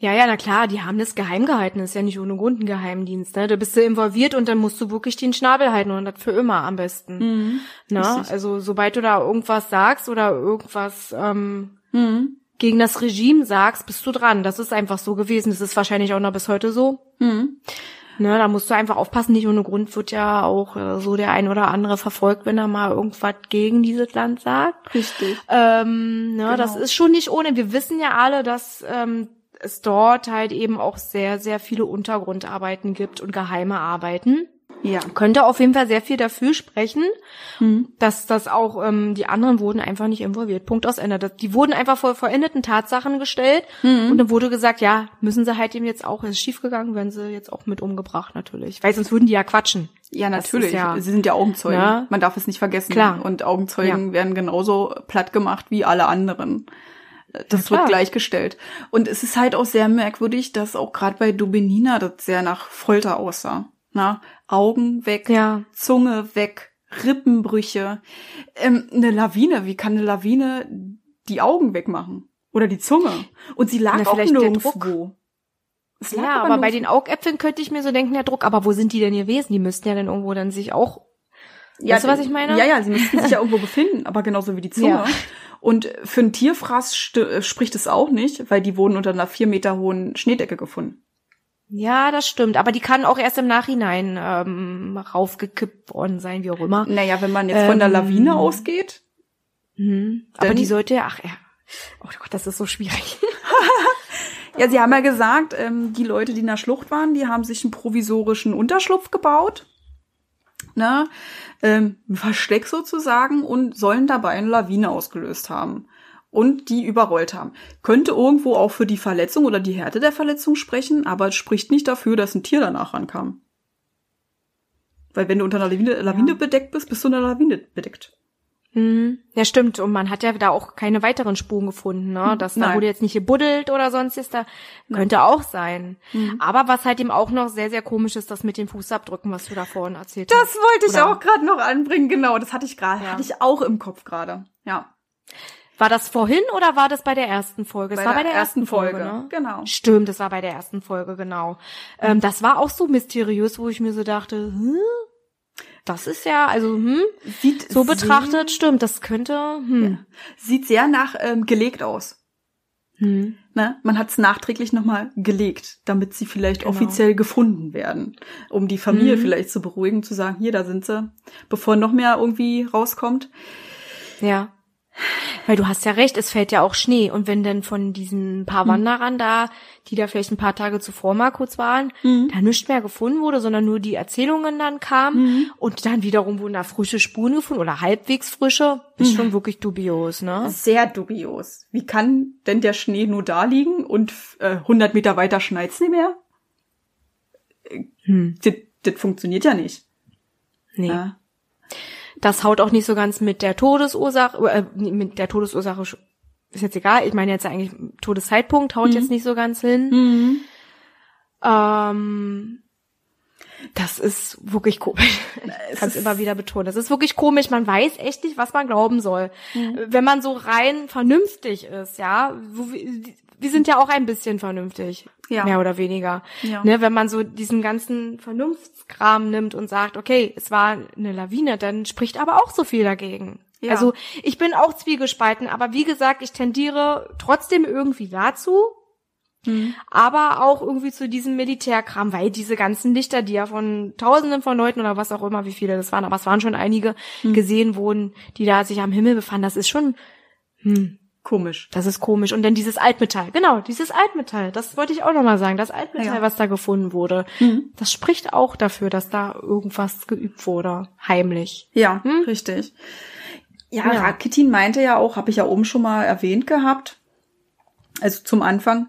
Ja, ja, na klar, die haben das geheim gehalten. Das ist ja nicht ohne Grund ein Geheimdienst. Ne? Da bist du involviert und dann musst du wirklich den Schnabel halten und das für immer am besten. Mhm. Ne? Also sobald du da irgendwas sagst oder irgendwas ähm, Mhm. gegen das Regime sagst, bist du dran. Das ist einfach so gewesen. Das ist wahrscheinlich auch noch bis heute so. Mhm. Ne, da musst du einfach aufpassen, nicht ohne Grund wird ja auch äh, so der ein oder andere verfolgt, wenn er mal irgendwas gegen dieses Land sagt. Richtig. Ähm, ne, Genau. Das ist schon nicht ohne. Wir wissen ja alle, dass ähm, es dort halt eben auch sehr, sehr viele Untergrundarbeiten gibt und geheime Arbeiten. Ja. Könnte auf jeden Fall sehr viel dafür sprechen, Hm. dass das auch, ähm, die anderen wurden einfach nicht involviert. Punkt aus Ende. Das- Die wurden einfach vor vollendeten Tatsachen gestellt Mhm. und dann wurde gesagt, ja, müssen sie halt eben jetzt auch, ist schiefgegangen, werden sie jetzt auch mit umgebracht natürlich. Weil sonst würden die ja quatschen. Ja, natürlich. ja- Sie sind ja Augenzeugen. Ja. Man darf es nicht vergessen. Klar. Und Augenzeugen werden genauso platt gemacht wie alle anderen. Das Ja, wird gleichgestellt. Und es ist halt auch sehr merkwürdig, dass auch gerade bei Dubinina das sehr nach Folter aussah. Na, Augen weg, Ja. Zunge weg, Rippenbrüche. Ähm, eine Lawine, wie kann eine Lawine die Augen wegmachen? Oder die Zunge? Und sie lag Na, auch nirgendwo. Ja, aber bei nirgendwo. den Augäpfeln könnte ich mir so denken, der Druck, aber wo sind die denn gewesen? Die müssten ja dann irgendwo dann sich auch Weißt du, was ich meine? Ja, ja, sie müssten sich ja irgendwo befinden, aber genauso wie die Zunge. Ja. Und für einen Tierfraß äh, spricht es auch nicht, weil die wurden unter einer vier Meter hohen Schneedecke gefunden. Ja, das stimmt. Aber die kann auch erst im Nachhinein ähm, raufgekippt worden sein, wie auch immer. Naja, wenn man jetzt von der Ähm. Lawine ausgeht, Mhm. Aber die sollte ja, ach ja. Oh Gott, das ist so schwierig. ja, sie haben ja gesagt, ähm, die Leute, die in der Schlucht waren, die haben sich einen provisorischen Unterschlupf gebaut. Ne? Ähm, Versteck sozusagen und sollen dabei eine Lawine ausgelöst haben. Und die überrollt haben. Könnte irgendwo auch für die Verletzung oder die Härte der Verletzung sprechen, aber es spricht nicht dafür, dass ein Tier danach rankam. Weil wenn du unter einer Lawine, Lawine Ja. bedeckt bist, bist du unter einer Lawine bedeckt. Mhm. Ja, stimmt. Und man hat ja da auch keine weiteren Spuren gefunden, ne? Das da wurde jetzt nicht gebuddelt oder sonstiges, da könnte auch sein. Mhm. Aber was halt eben auch noch sehr, sehr komisch ist, das mit den Fußabdrücken, was du da vorhin erzählt Das hast. wollte ich Oder- auch gerade noch anbringen, genau. Das hatte ich gerade, Ja. hatte ich auch im Kopf gerade. Ja. War das vorhin oder war das bei der ersten Folge? Das Bei war der bei der ersten, ersten Folge, Folge, ne? genau. Stimmt, das war bei der ersten Folge, genau. Ähm, das war auch so mysteriös, wo ich mir so dachte, hm, das ist ja, also, hm, Sieht so betrachtet, stimmt, das könnte, hm, Sieht sehr nach ähm, gelegt aus. hm. Ne? Man hat es nachträglich nochmal gelegt, damit sie vielleicht Genau. offiziell gefunden werden. Um die Familie Mhm. vielleicht zu beruhigen, zu sagen, hier, da sind sie, bevor noch mehr irgendwie rauskommt. Ja. Weil du hast ja recht, es fällt ja auch Schnee. Und wenn dann von diesen paar Hm. Wanderern da, die da vielleicht ein paar Tage zuvor mal kurz waren, Mhm. da nichts mehr gefunden wurde, sondern nur die Erzählungen dann kamen Mhm. und dann wiederum wurden da frische Spuren gefunden oder halbwegs frische, ist Mhm. schon wirklich dubios, ne? Sehr dubios. Wie kann denn der Schnee nur da liegen und äh, 100 Meter weiter schneit's nicht mehr? Hm. Das, das funktioniert ja nicht. Nee. Ja. Das haut auch nicht so ganz mit der Todesursache, äh, mit der Todesursache ist jetzt egal. Ich meine jetzt eigentlich Todeszeitpunkt haut Mhm. jetzt nicht so ganz hin. Mhm. Ähm, das ist wirklich komisch. Ich kann es immer wieder betonen. Das ist wirklich komisch. Man weiß echt nicht, was man glauben soll. Wenn man so rein vernünftig ist, ja. Wir sind ja auch ein bisschen vernünftig. Ja. Mehr oder weniger. Ja. Ne, wenn man so diesen ganzen Vernunftskram nimmt und sagt, okay, es war eine Lawine, dann spricht aber auch so viel dagegen. Ja. Also ich bin auch zwiegespalten, aber wie gesagt, ich tendiere trotzdem irgendwie dazu, Mhm. aber auch irgendwie zu diesem Militärkram, weil diese ganzen Lichter, die ja von Tausenden von Leuten oder was auch immer, wie viele das waren, aber es waren schon einige, Hm. gesehen wurden, die da sich am Himmel befanden, das ist schon, hm, Komisch. das ist komisch. Und dann dieses Altmetall, genau, dieses Altmetall, das wollte ich auch nochmal sagen, das Altmetall, Ja. was da gefunden wurde, Mhm. das spricht auch dafür, dass da irgendwas geübt wurde, heimlich. Ja, Hm? richtig. Ja, Ja. Rakitin meinte ja auch, habe ich ja oben schon mal erwähnt gehabt, also zum Anfang,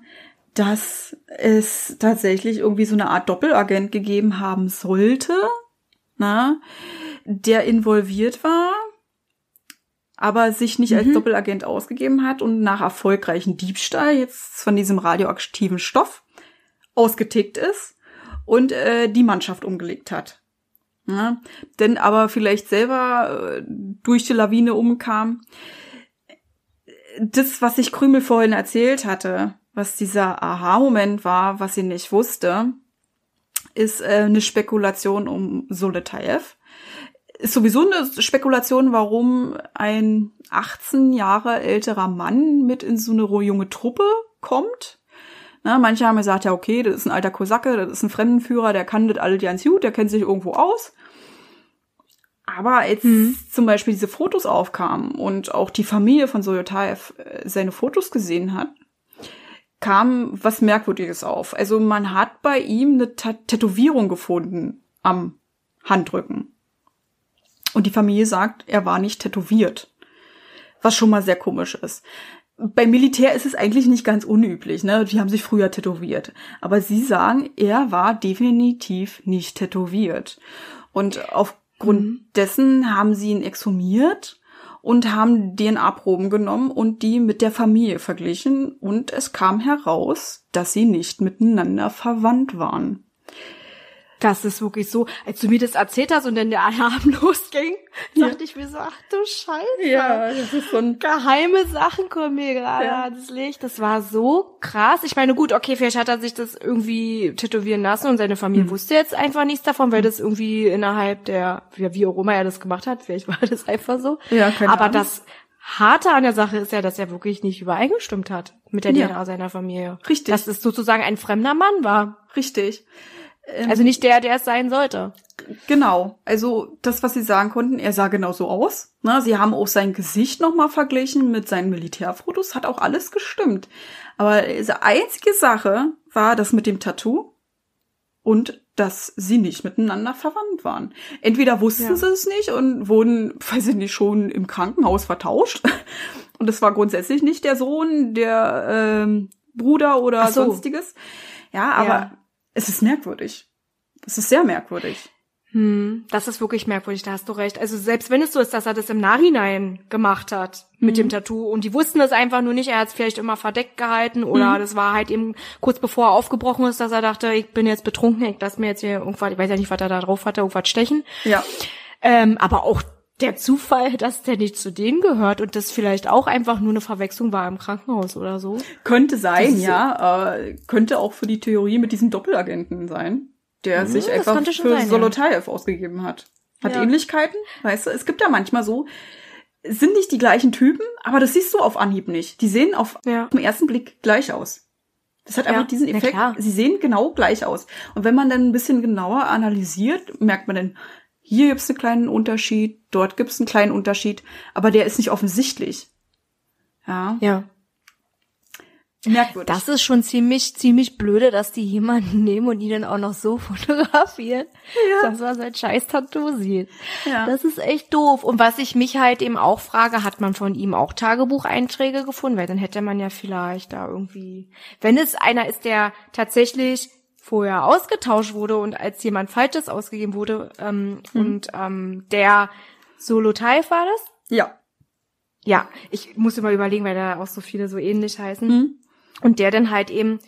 dass es tatsächlich irgendwie so eine Art Doppelagent gegeben haben sollte, na, der involviert war, aber sich nicht als Mhm. Doppelagent ausgegeben hat und nach erfolgreichen Diebstahl jetzt von diesem radioaktiven Stoff ausgetickt ist und äh, die Mannschaft umgelegt hat. Ja, denn aber vielleicht selber äh, durch die Lawine umkam. Das, was ich Krümel vorhin erzählt hatte, was dieser Aha-Moment war, was sie nicht wusste, ist äh, eine Spekulation um Soletaev. Ist sowieso eine Spekulation, warum ein 18 Jahre älterer Mann mit in so eine junge Truppe kommt. Na, manche haben gesagt, ja, okay, das ist ein alter Kosake, das ist ein Fremdenführer, der kann das alle ganz gut, der kennt sich irgendwo aus. Aber als mhm. zum Beispiel diese Fotos aufkamen und auch die Familie von Soyotaev äh, seine Fotos gesehen hat, kam was Merkwürdiges auf. Also man hat bei ihm eine Tätowierung gefunden am Handrücken. Und die Familie sagt, er war nicht tätowiert. Was schon mal sehr komisch ist. Beim Militär ist es eigentlich nicht ganz unüblich, ne? Die haben sich früher tätowiert. Aber sie sagen, er war definitiv nicht tätowiert. Und aufgrund mhm. dessen haben sie ihn exhumiert und haben DNA-Proben genommen und die mit der Familie verglichen. Und es kam heraus, dass sie nicht miteinander verwandt waren. Das ist wirklich so, als du mir das erzählt hast und dann der Alarm losging, ja. dachte ich mir so, ach du Scheiße. Ja, das ist so ein geheime Sachen kommen mir gerade ja. ans Licht. Das war so krass. Ich meine, gut, okay, vielleicht hat er sich das irgendwie tätowieren lassen und seine Familie mhm. wusste jetzt einfach nichts davon, weil das irgendwie innerhalb der, wie, wie auch immer er das gemacht hat, vielleicht war das einfach so. Ja, keine Aber Ahnung. das Harte an der Sache ist ja, dass er wirklich nicht übereingestimmt hat mit der ja. DNA seiner Familie. Richtig. Dass es sozusagen ein fremder Mann war. Richtig. Ähm, also nicht der, der es sein sollte. Genau. Also das, was sie sagen konnten, er sah genau so aus. Na, sie haben auch sein Gesicht nochmal verglichen mit seinen Militärfotos, hat auch alles gestimmt. Aber diese einzige Sache war das mit dem Tattoo und dass sie nicht miteinander verwandt waren. Entweder wussten ja. sie es nicht und wurden, weiß ich nicht, schon im Krankenhaus vertauscht. Und es war grundsätzlich nicht der Sohn, der ähm, Bruder oder so. sonstiges. Ja, aber ja es ist merkwürdig. Es ist sehr merkwürdig. Hm, das ist wirklich merkwürdig, da hast du recht. Also selbst wenn es so ist, dass er das im Nachhinein gemacht hat mit mhm. dem Tattoo und die wussten das einfach nur nicht, er hat es vielleicht immer verdeckt gehalten oder mhm. das war halt eben kurz bevor er aufgebrochen ist, dass er dachte, ich bin jetzt betrunken, ich lass mir jetzt hier irgendwas, ich weiß ja nicht, was er da drauf hatte, irgendwas stechen. Ja. Ähm, aber auch der Zufall, dass der nicht zu denen gehört und das vielleicht auch einfach nur eine Verwechslung war im Krankenhaus oder so. Könnte sein, ja. Äh, könnte auch für die Theorie mit diesem Doppelagenten sein, der hm, sich einfach für sein, Solotayev ja. ausgegeben hat. Hat ja. Ähnlichkeiten, weißt du? Es gibt ja manchmal so, sind nicht die gleichen Typen, aber das siehst du auf Anhieb nicht. Die sehen auf ja. den ersten Blick gleich aus. Das hat einfach diesen Effekt. Sie sehen genau gleich aus. Und wenn man dann ein bisschen genauer analysiert, merkt man dann, hier gibt's einen kleinen Unterschied, dort gibt's einen kleinen Unterschied, aber der ist nicht offensichtlich. Ja. Ja. Merkwürdig. Das ist schon ziemlich, ziemlich blöde, dass die jemanden nehmen und ihn dann auch noch so fotografieren, ja. dass man sein scheiß Tattoo sieht. Ja. Das ist echt doof. Und was ich mich halt eben auch frage, hat man von ihm auch Tagebucheinträge gefunden? Weil dann hätte man ja vielleicht da irgendwie, wenn es einer ist, der tatsächlich vorher ausgetauscht wurde und als jemand Falsches ausgegeben wurde ähm, mhm. und ähm, der Solo Taif war das? Ja. Ja, ich muss immer überlegen, weil da auch so viele so ähnlich heißen. Mhm. Und der dann halt eben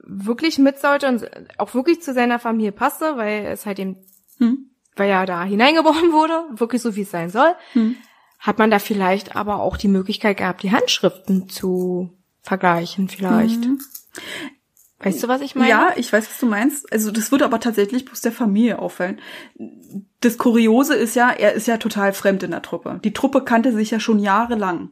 wirklich mit sollte und auch wirklich zu seiner Familie passte, weil es halt eben, mhm. weil er da hineingeboren wurde, wirklich so wie es sein soll, mhm. hat man da vielleicht aber auch die Möglichkeit gehabt, die Handschriften zu vergleichen vielleicht. Mhm. Weißt du, was ich meine? Ja, ich weiß, was du meinst. Also das würde aber tatsächlich bloß der Familie auffallen. Das Kuriose ist ja, er ist ja total fremd in der Truppe. Die Truppe kannte sich ja schon jahrelang.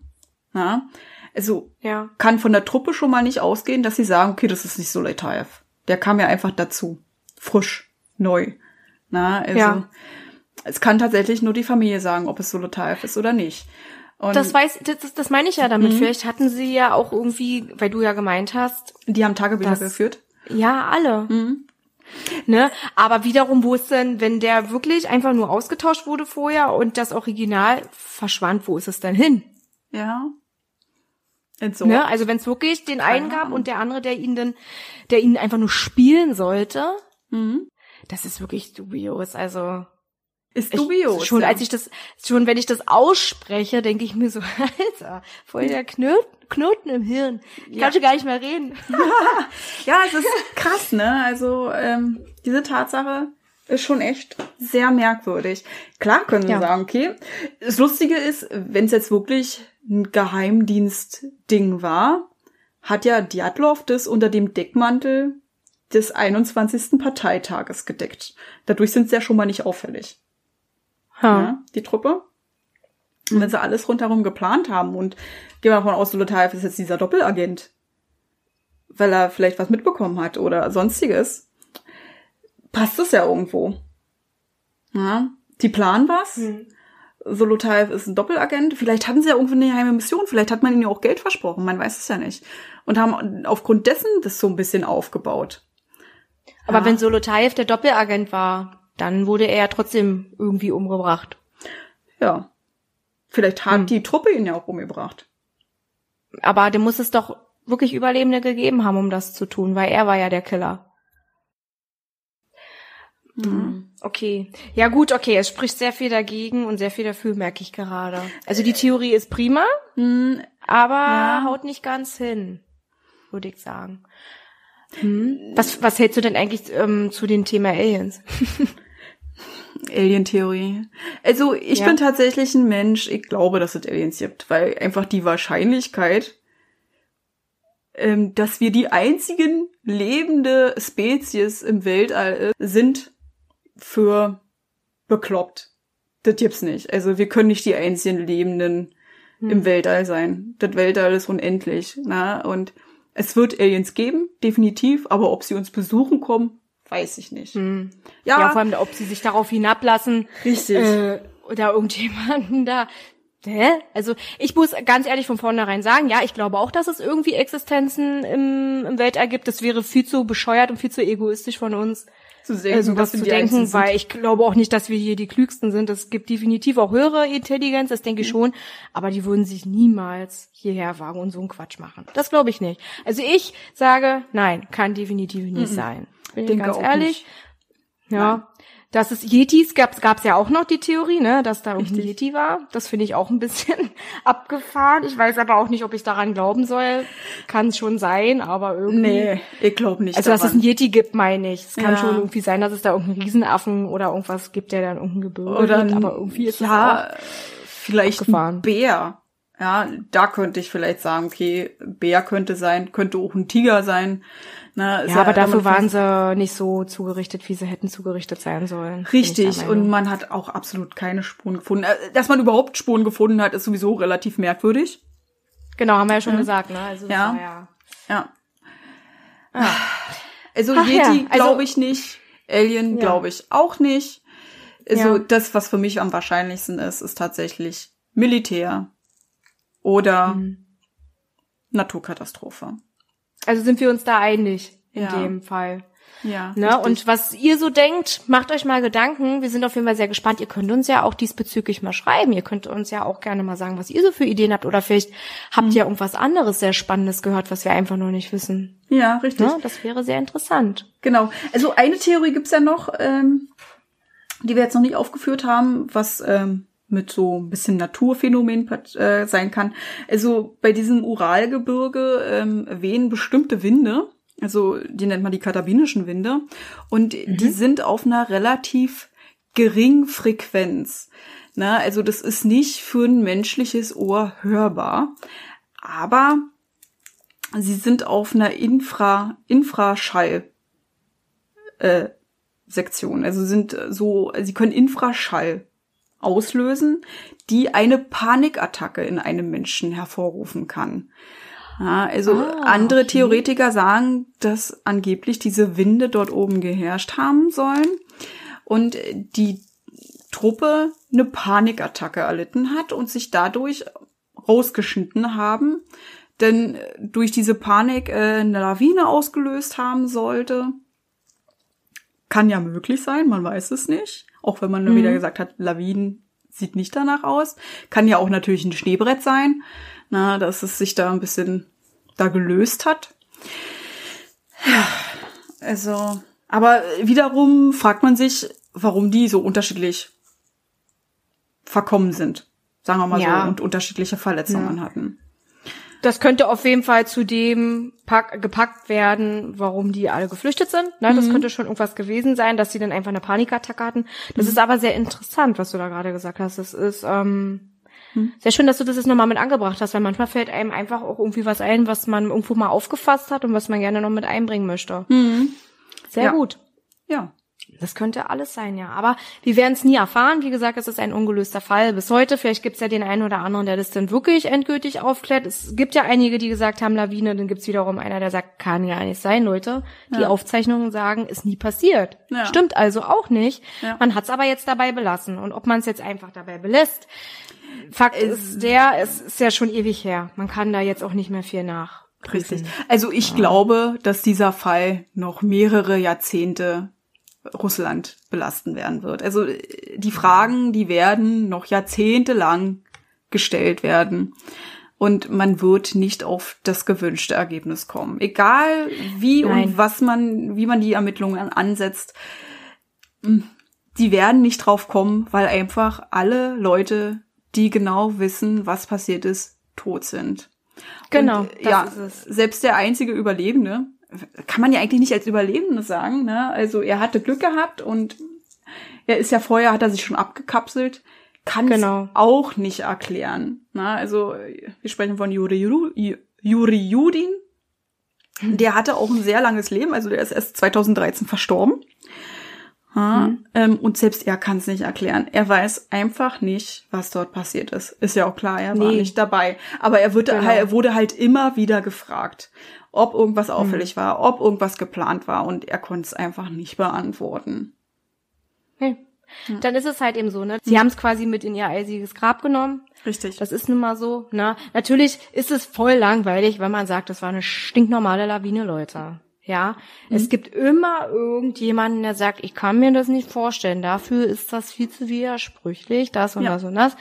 Ja? Also ja. kann von der Truppe schon mal nicht ausgehen, dass sie sagen, okay, das ist nicht so Soletaev. Der kam ja einfach dazu. Frisch, neu. Na, also ja. es kann tatsächlich nur die Familie sagen, ob es Soletaev ist oder nicht. Und das weiß, das, das meine ich ja damit. Mhm. Vielleicht hatten sie ja auch irgendwie, weil du ja gemeint hast. Die haben Tagebücher dass, geführt. Ja, alle. Mhm. Ne? Aber wiederum, wo ist denn, wenn der wirklich einfach nur ausgetauscht wurde vorher und das Original verschwand, wo ist es denn hin? Ja. So. Ne? Also wenn es wirklich den einen gab und der andere, der ihn dann, der ihn einfach nur spielen sollte, mhm. das ist wirklich dubios. Also ist dubios. Ich, schon ja. als ich das, schon wenn ich das ausspreche, denke ich mir so, Alter, voll der Knot, Knoten im Hirn. Ich ja. kann schon gar nicht mehr reden. ja, es ist krass, ne? Also ähm, diese Tatsache ist schon echt sehr merkwürdig. Klar können wir ja. sagen, okay. Das Lustige ist, wenn es jetzt wirklich ein Geheimdienst-Ding war, hat ja Djatlov das unter dem Deckmantel des 21. Parteitages gedeckt. Dadurch sind sie ja schon mal nicht auffällig ja, die Truppe. Und wenn sie alles rundherum geplant haben und gehen wir davon aus, Lothaev ist jetzt dieser Doppelagent, weil er vielleicht was mitbekommen hat oder sonstiges, passt es ja irgendwo. Ja, die planen was. Hm. Solotayev ist ein Doppelagent. Vielleicht hatten sie ja irgendwie eine geheime Mission. Vielleicht hat man ihnen ja auch Geld versprochen. Man weiß es ja nicht. Und haben aufgrund dessen das so ein bisschen aufgebaut. Aber ja. wenn Solotayev der Doppelagent war, dann wurde er ja trotzdem irgendwie umgebracht. Ja. Vielleicht hat hm. die Truppe ihn ja auch umgebracht. Aber der muss es doch wirklich Überlebende gegeben haben, um das zu tun, weil er war ja der Killer. Mhm. Okay. Ja gut, okay, es spricht sehr viel dagegen und sehr viel dafür, merke ich gerade. Also die Theorie ist prima, mhm. aber ja. haut nicht ganz hin, würde ich sagen. Hm. Was, was hältst du denn eigentlich ähm, zu dem Thema Aliens? Alien-Theorie. Also ich ja. bin tatsächlich ein Mensch, ich glaube, dass es Aliens gibt, weil einfach die Wahrscheinlichkeit, ähm, dass wir die einzigen lebende Spezies im Weltall sind, für bekloppt. Das gibt's nicht. Also wir können nicht die einzigen Lebenden hm. im Weltall sein. Das Weltall ist unendlich. Na? Und es wird Aliens geben, definitiv, aber ob sie uns besuchen kommen, weiß ich nicht. Hm. Ja, ja, vor allem, ob sie sich darauf hinablassen. Richtig. Äh, oder irgendjemanden da. Hä? Also ich muss ganz ehrlich von vornherein sagen, ja, ich glaube auch, dass es irgendwie Existenzen im, im Weltall gibt. Das wäre viel zu bescheuert und viel zu egoistisch von uns, zu also was zu denken, weil ich glaube auch nicht, dass wir hier die klügsten sind. Es gibt definitiv auch höhere Intelligenz, das denke ich mhm. schon, aber die würden sich niemals hierher wagen und so einen Quatsch machen. Das glaube ich nicht. Also ich sage, nein, kann definitiv nicht mhm. sein. Bin ich ganz ehrlich. Nicht. Ja. Dass es Yetis gab, gab's ja auch noch die Theorie, ne, dass da ein Yeti war. Das finde ich auch ein bisschen abgefahren. Ich weiß aber auch nicht, ob ich daran glauben soll. Kann schon sein, aber irgendwie. Nee, ich glaube nicht. Also, daran. dass es ein Yeti gibt, meine ich. Es kann ja. schon irgendwie sein, dass es da irgendeinen Riesenaffen oder irgendwas gibt, der dann irgendein Gebirge oder ein, aber irgendwie ist ja, vielleicht abgefahren. ein Bär. Ja, da könnte ich vielleicht sagen, okay, Bär könnte sein, könnte auch ein Tiger sein. Na, ja, aber dafür waren sie nicht so zugerichtet, wie sie hätten zugerichtet sein sollen. Richtig, und man hat auch absolut keine Spuren gefunden. Äh, dass man überhaupt Spuren gefunden hat, ist sowieso relativ merkwürdig. Genau, haben wir ja schon ja. gesagt, ne? Also ja. ja. ja. Ah. Also Ach, Yeti ja. also, glaube ich nicht, Alien glaube ich auch nicht. Also das, was für mich am wahrscheinlichsten ist, ist tatsächlich Militär oder mhm. Naturkatastrophe. Also sind wir uns da einig in ja. dem Fall. Ja. Ne? Und was ihr so denkt, macht euch mal Gedanken. Wir sind auf jeden Fall sehr gespannt. Ihr könnt uns ja auch diesbezüglich mal schreiben. Ihr könnt uns ja auch gerne mal sagen, was ihr so für Ideen habt. Oder vielleicht habt ihr mhm. irgendwas anderes sehr Spannendes gehört, was wir einfach noch nicht wissen. Ja, richtig. Ne? Das wäre sehr interessant. Genau. Also eine Theorie gibt's ja noch, ähm, die wir jetzt noch nicht aufgeführt haben, was ähm, mit so ein bisschen Naturphänomen äh, sein kann. Also bei diesem Uralgebirge ähm, wehen bestimmte Winde, also die nennt man die katabinischen Winde, und mhm. die sind auf einer relativ geringen Frequenz. Na, also das ist nicht für ein menschliches Ohr hörbar, aber sie sind auf einer Infra Infraschall äh, Sektion. Also sind so, sie können Infraschall auslösen, die eine Panikattacke in einem Menschen hervorrufen kann. Ja, also ah, andere okay. Theoretiker sagen, dass angeblich diese Winde dort oben geherrscht haben sollen und die Truppe eine Panikattacke erlitten hat und sich dadurch rausgeschnitten haben, denn durch diese Panik äh, eine Lawine ausgelöst haben sollte. Kann ja möglich sein, man weiß es nicht. Auch wenn man nur mhm. wieder gesagt hat, Lawinen sieht nicht danach aus. Kann ja auch natürlich ein Schneebrett sein, na, dass es sich da ein bisschen da gelöst hat. Ja, also, aber wiederum fragt man sich, warum die so unterschiedlich verkommen sind. Sagen wir mal ja. so, und unterschiedliche Verletzungen ja. hatten das könnte auf jeden Fall zu dem pack, gepackt werden, warum die alle geflüchtet sind. Ne? Das mhm. könnte schon irgendwas gewesen sein, dass sie dann einfach eine Panikattacke hatten. Das mhm. ist aber sehr interessant, was du da gerade gesagt hast. Das ist ähm, mhm. sehr schön, dass du das jetzt nochmal mit angebracht hast, weil manchmal fällt einem einfach auch irgendwie was ein, was man irgendwo mal aufgefasst hat und was man gerne noch mit einbringen möchte. Mhm. Sehr ja. gut. Ja. Das könnte alles sein, ja. Aber wir werden es nie erfahren. Wie gesagt, es ist ein ungelöster Fall bis heute. Vielleicht gibt es ja den einen oder anderen, der das dann wirklich endgültig aufklärt. Es gibt ja einige, die gesagt haben, Lawine. Dann gibt es wiederum einer, der sagt, kann ja nicht sein, Leute. Die Ja. Aufzeichnungen sagen, ist nie passiert. Ja. Stimmt also auch nicht. Ja. Man hat es aber jetzt dabei belassen. Und ob man es jetzt einfach dabei belässt, Fakt ist der, es ist ja schon ewig her. Man kann da jetzt auch nicht mehr viel nach. Richtig. Also ich glaube, dass dieser Fall noch mehrere Jahrzehnte Russland belasten werden wird. Also äh, die Fragen, die werden noch jahrzehntelang gestellt werden. Und man wird nicht auf das gewünschte Ergebnis kommen. Egal wie Nein. und was man, wie man die Ermittlungen an- ansetzt, mh, die werden nicht drauf kommen, weil einfach alle Leute, die genau wissen, was passiert ist, tot sind. Genau, Und, das ja, ist es. selbst der einzige Überlebende, kann man ja eigentlich nicht als Überlebende sagen, ne? Also er hatte Glück gehabt und er ist ja vorher, hat er sich schon abgekapselt, kann Genau. es auch nicht erklären. Ne? Also wir sprechen von Juri, Juri, Juri Judin. Der hatte auch ein sehr langes Leben, also der ist erst 2013 verstorben. Ja, ähm, und selbst er kann es nicht erklären. Er weiß einfach nicht, was dort passiert ist. Ist ja auch klar, er war Nee. nicht dabei. Aber er, wird, Genau. er wurde halt immer wieder gefragt, ob irgendwas auffällig war, ob irgendwas geplant war. Und er konnte es einfach nicht beantworten. Nee. Dann ist es halt eben so, ne? Sie haben es quasi mit in ihr eisiges Grab genommen. Richtig. Das ist nun mal so, ne? Natürlich ist es voll langweilig, wenn man sagt, das war eine stinknormale Lawine, Leute. Ja, es gibt immer irgendjemanden, der sagt, ich kann mir das nicht vorstellen. Dafür ist das viel zu widersprüchlich, das und Ja. das und das.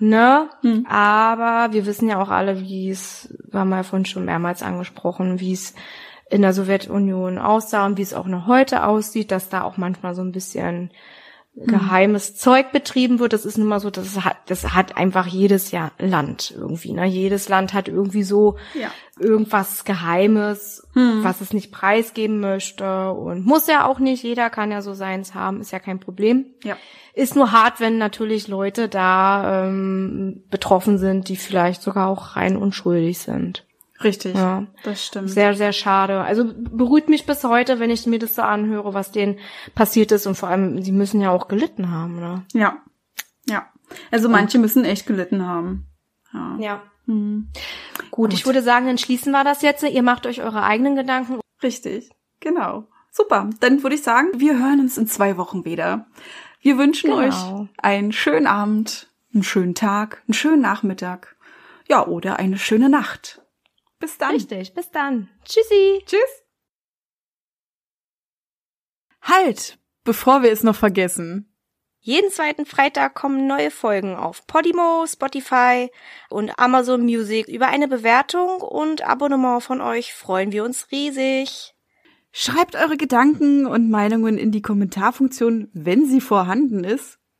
Ne? Aber wir wissen ja auch alle, wie es, haben ja vorhin schon mehrmals angesprochen, wie es in der Sowjetunion aussah und wie es auch noch heute aussieht, dass da auch manchmal so ein bisschen geheimes Zeug betrieben wird. Das ist nun mal so, das hat, das hat einfach jedes Jahr Land irgendwie. Ne? Jedes Land hat irgendwie so Ja. irgendwas Geheimes, was es nicht preisgeben möchte und muss ja auch nicht. Jeder kann ja so seins haben, ist ja kein Problem. Ja. Ist nur hart, wenn natürlich Leute da ähm, betroffen sind, die vielleicht sogar auch rein unschuldig sind. Richtig. Ja. Das stimmt. Sehr, sehr schade. Also beruhigt mich bis heute, wenn ich mir das so anhöre, was denen passiert ist. Und vor allem, sie müssen ja auch gelitten haben, ne? ja. Ja. Also manche müssen echt gelitten haben. Ja. Ja. Hm. Gut, ich würde sagen, dann schließen wir das jetzt. Ihr macht euch eure eigenen Gedanken. Richtig, genau. Super. Dann würde ich sagen, wir hören uns in zwei Wochen wieder. Wir wünschen Genau. euch einen schönen Abend, einen schönen Tag, einen schönen Nachmittag. Ja, oder eine schöne Nacht. Bis dann. Richtig, bis dann. Tschüssi. Tschüss. Halt, bevor wir es noch vergessen. Jeden zweiten Freitag kommen neue Folgen auf Podimo, Spotify und Amazon Music. Über eine Bewertung und Abonnement von euch freuen wir uns riesig. Schreibt eure Gedanken und Meinungen in die Kommentarfunktion, wenn sie vorhanden ist.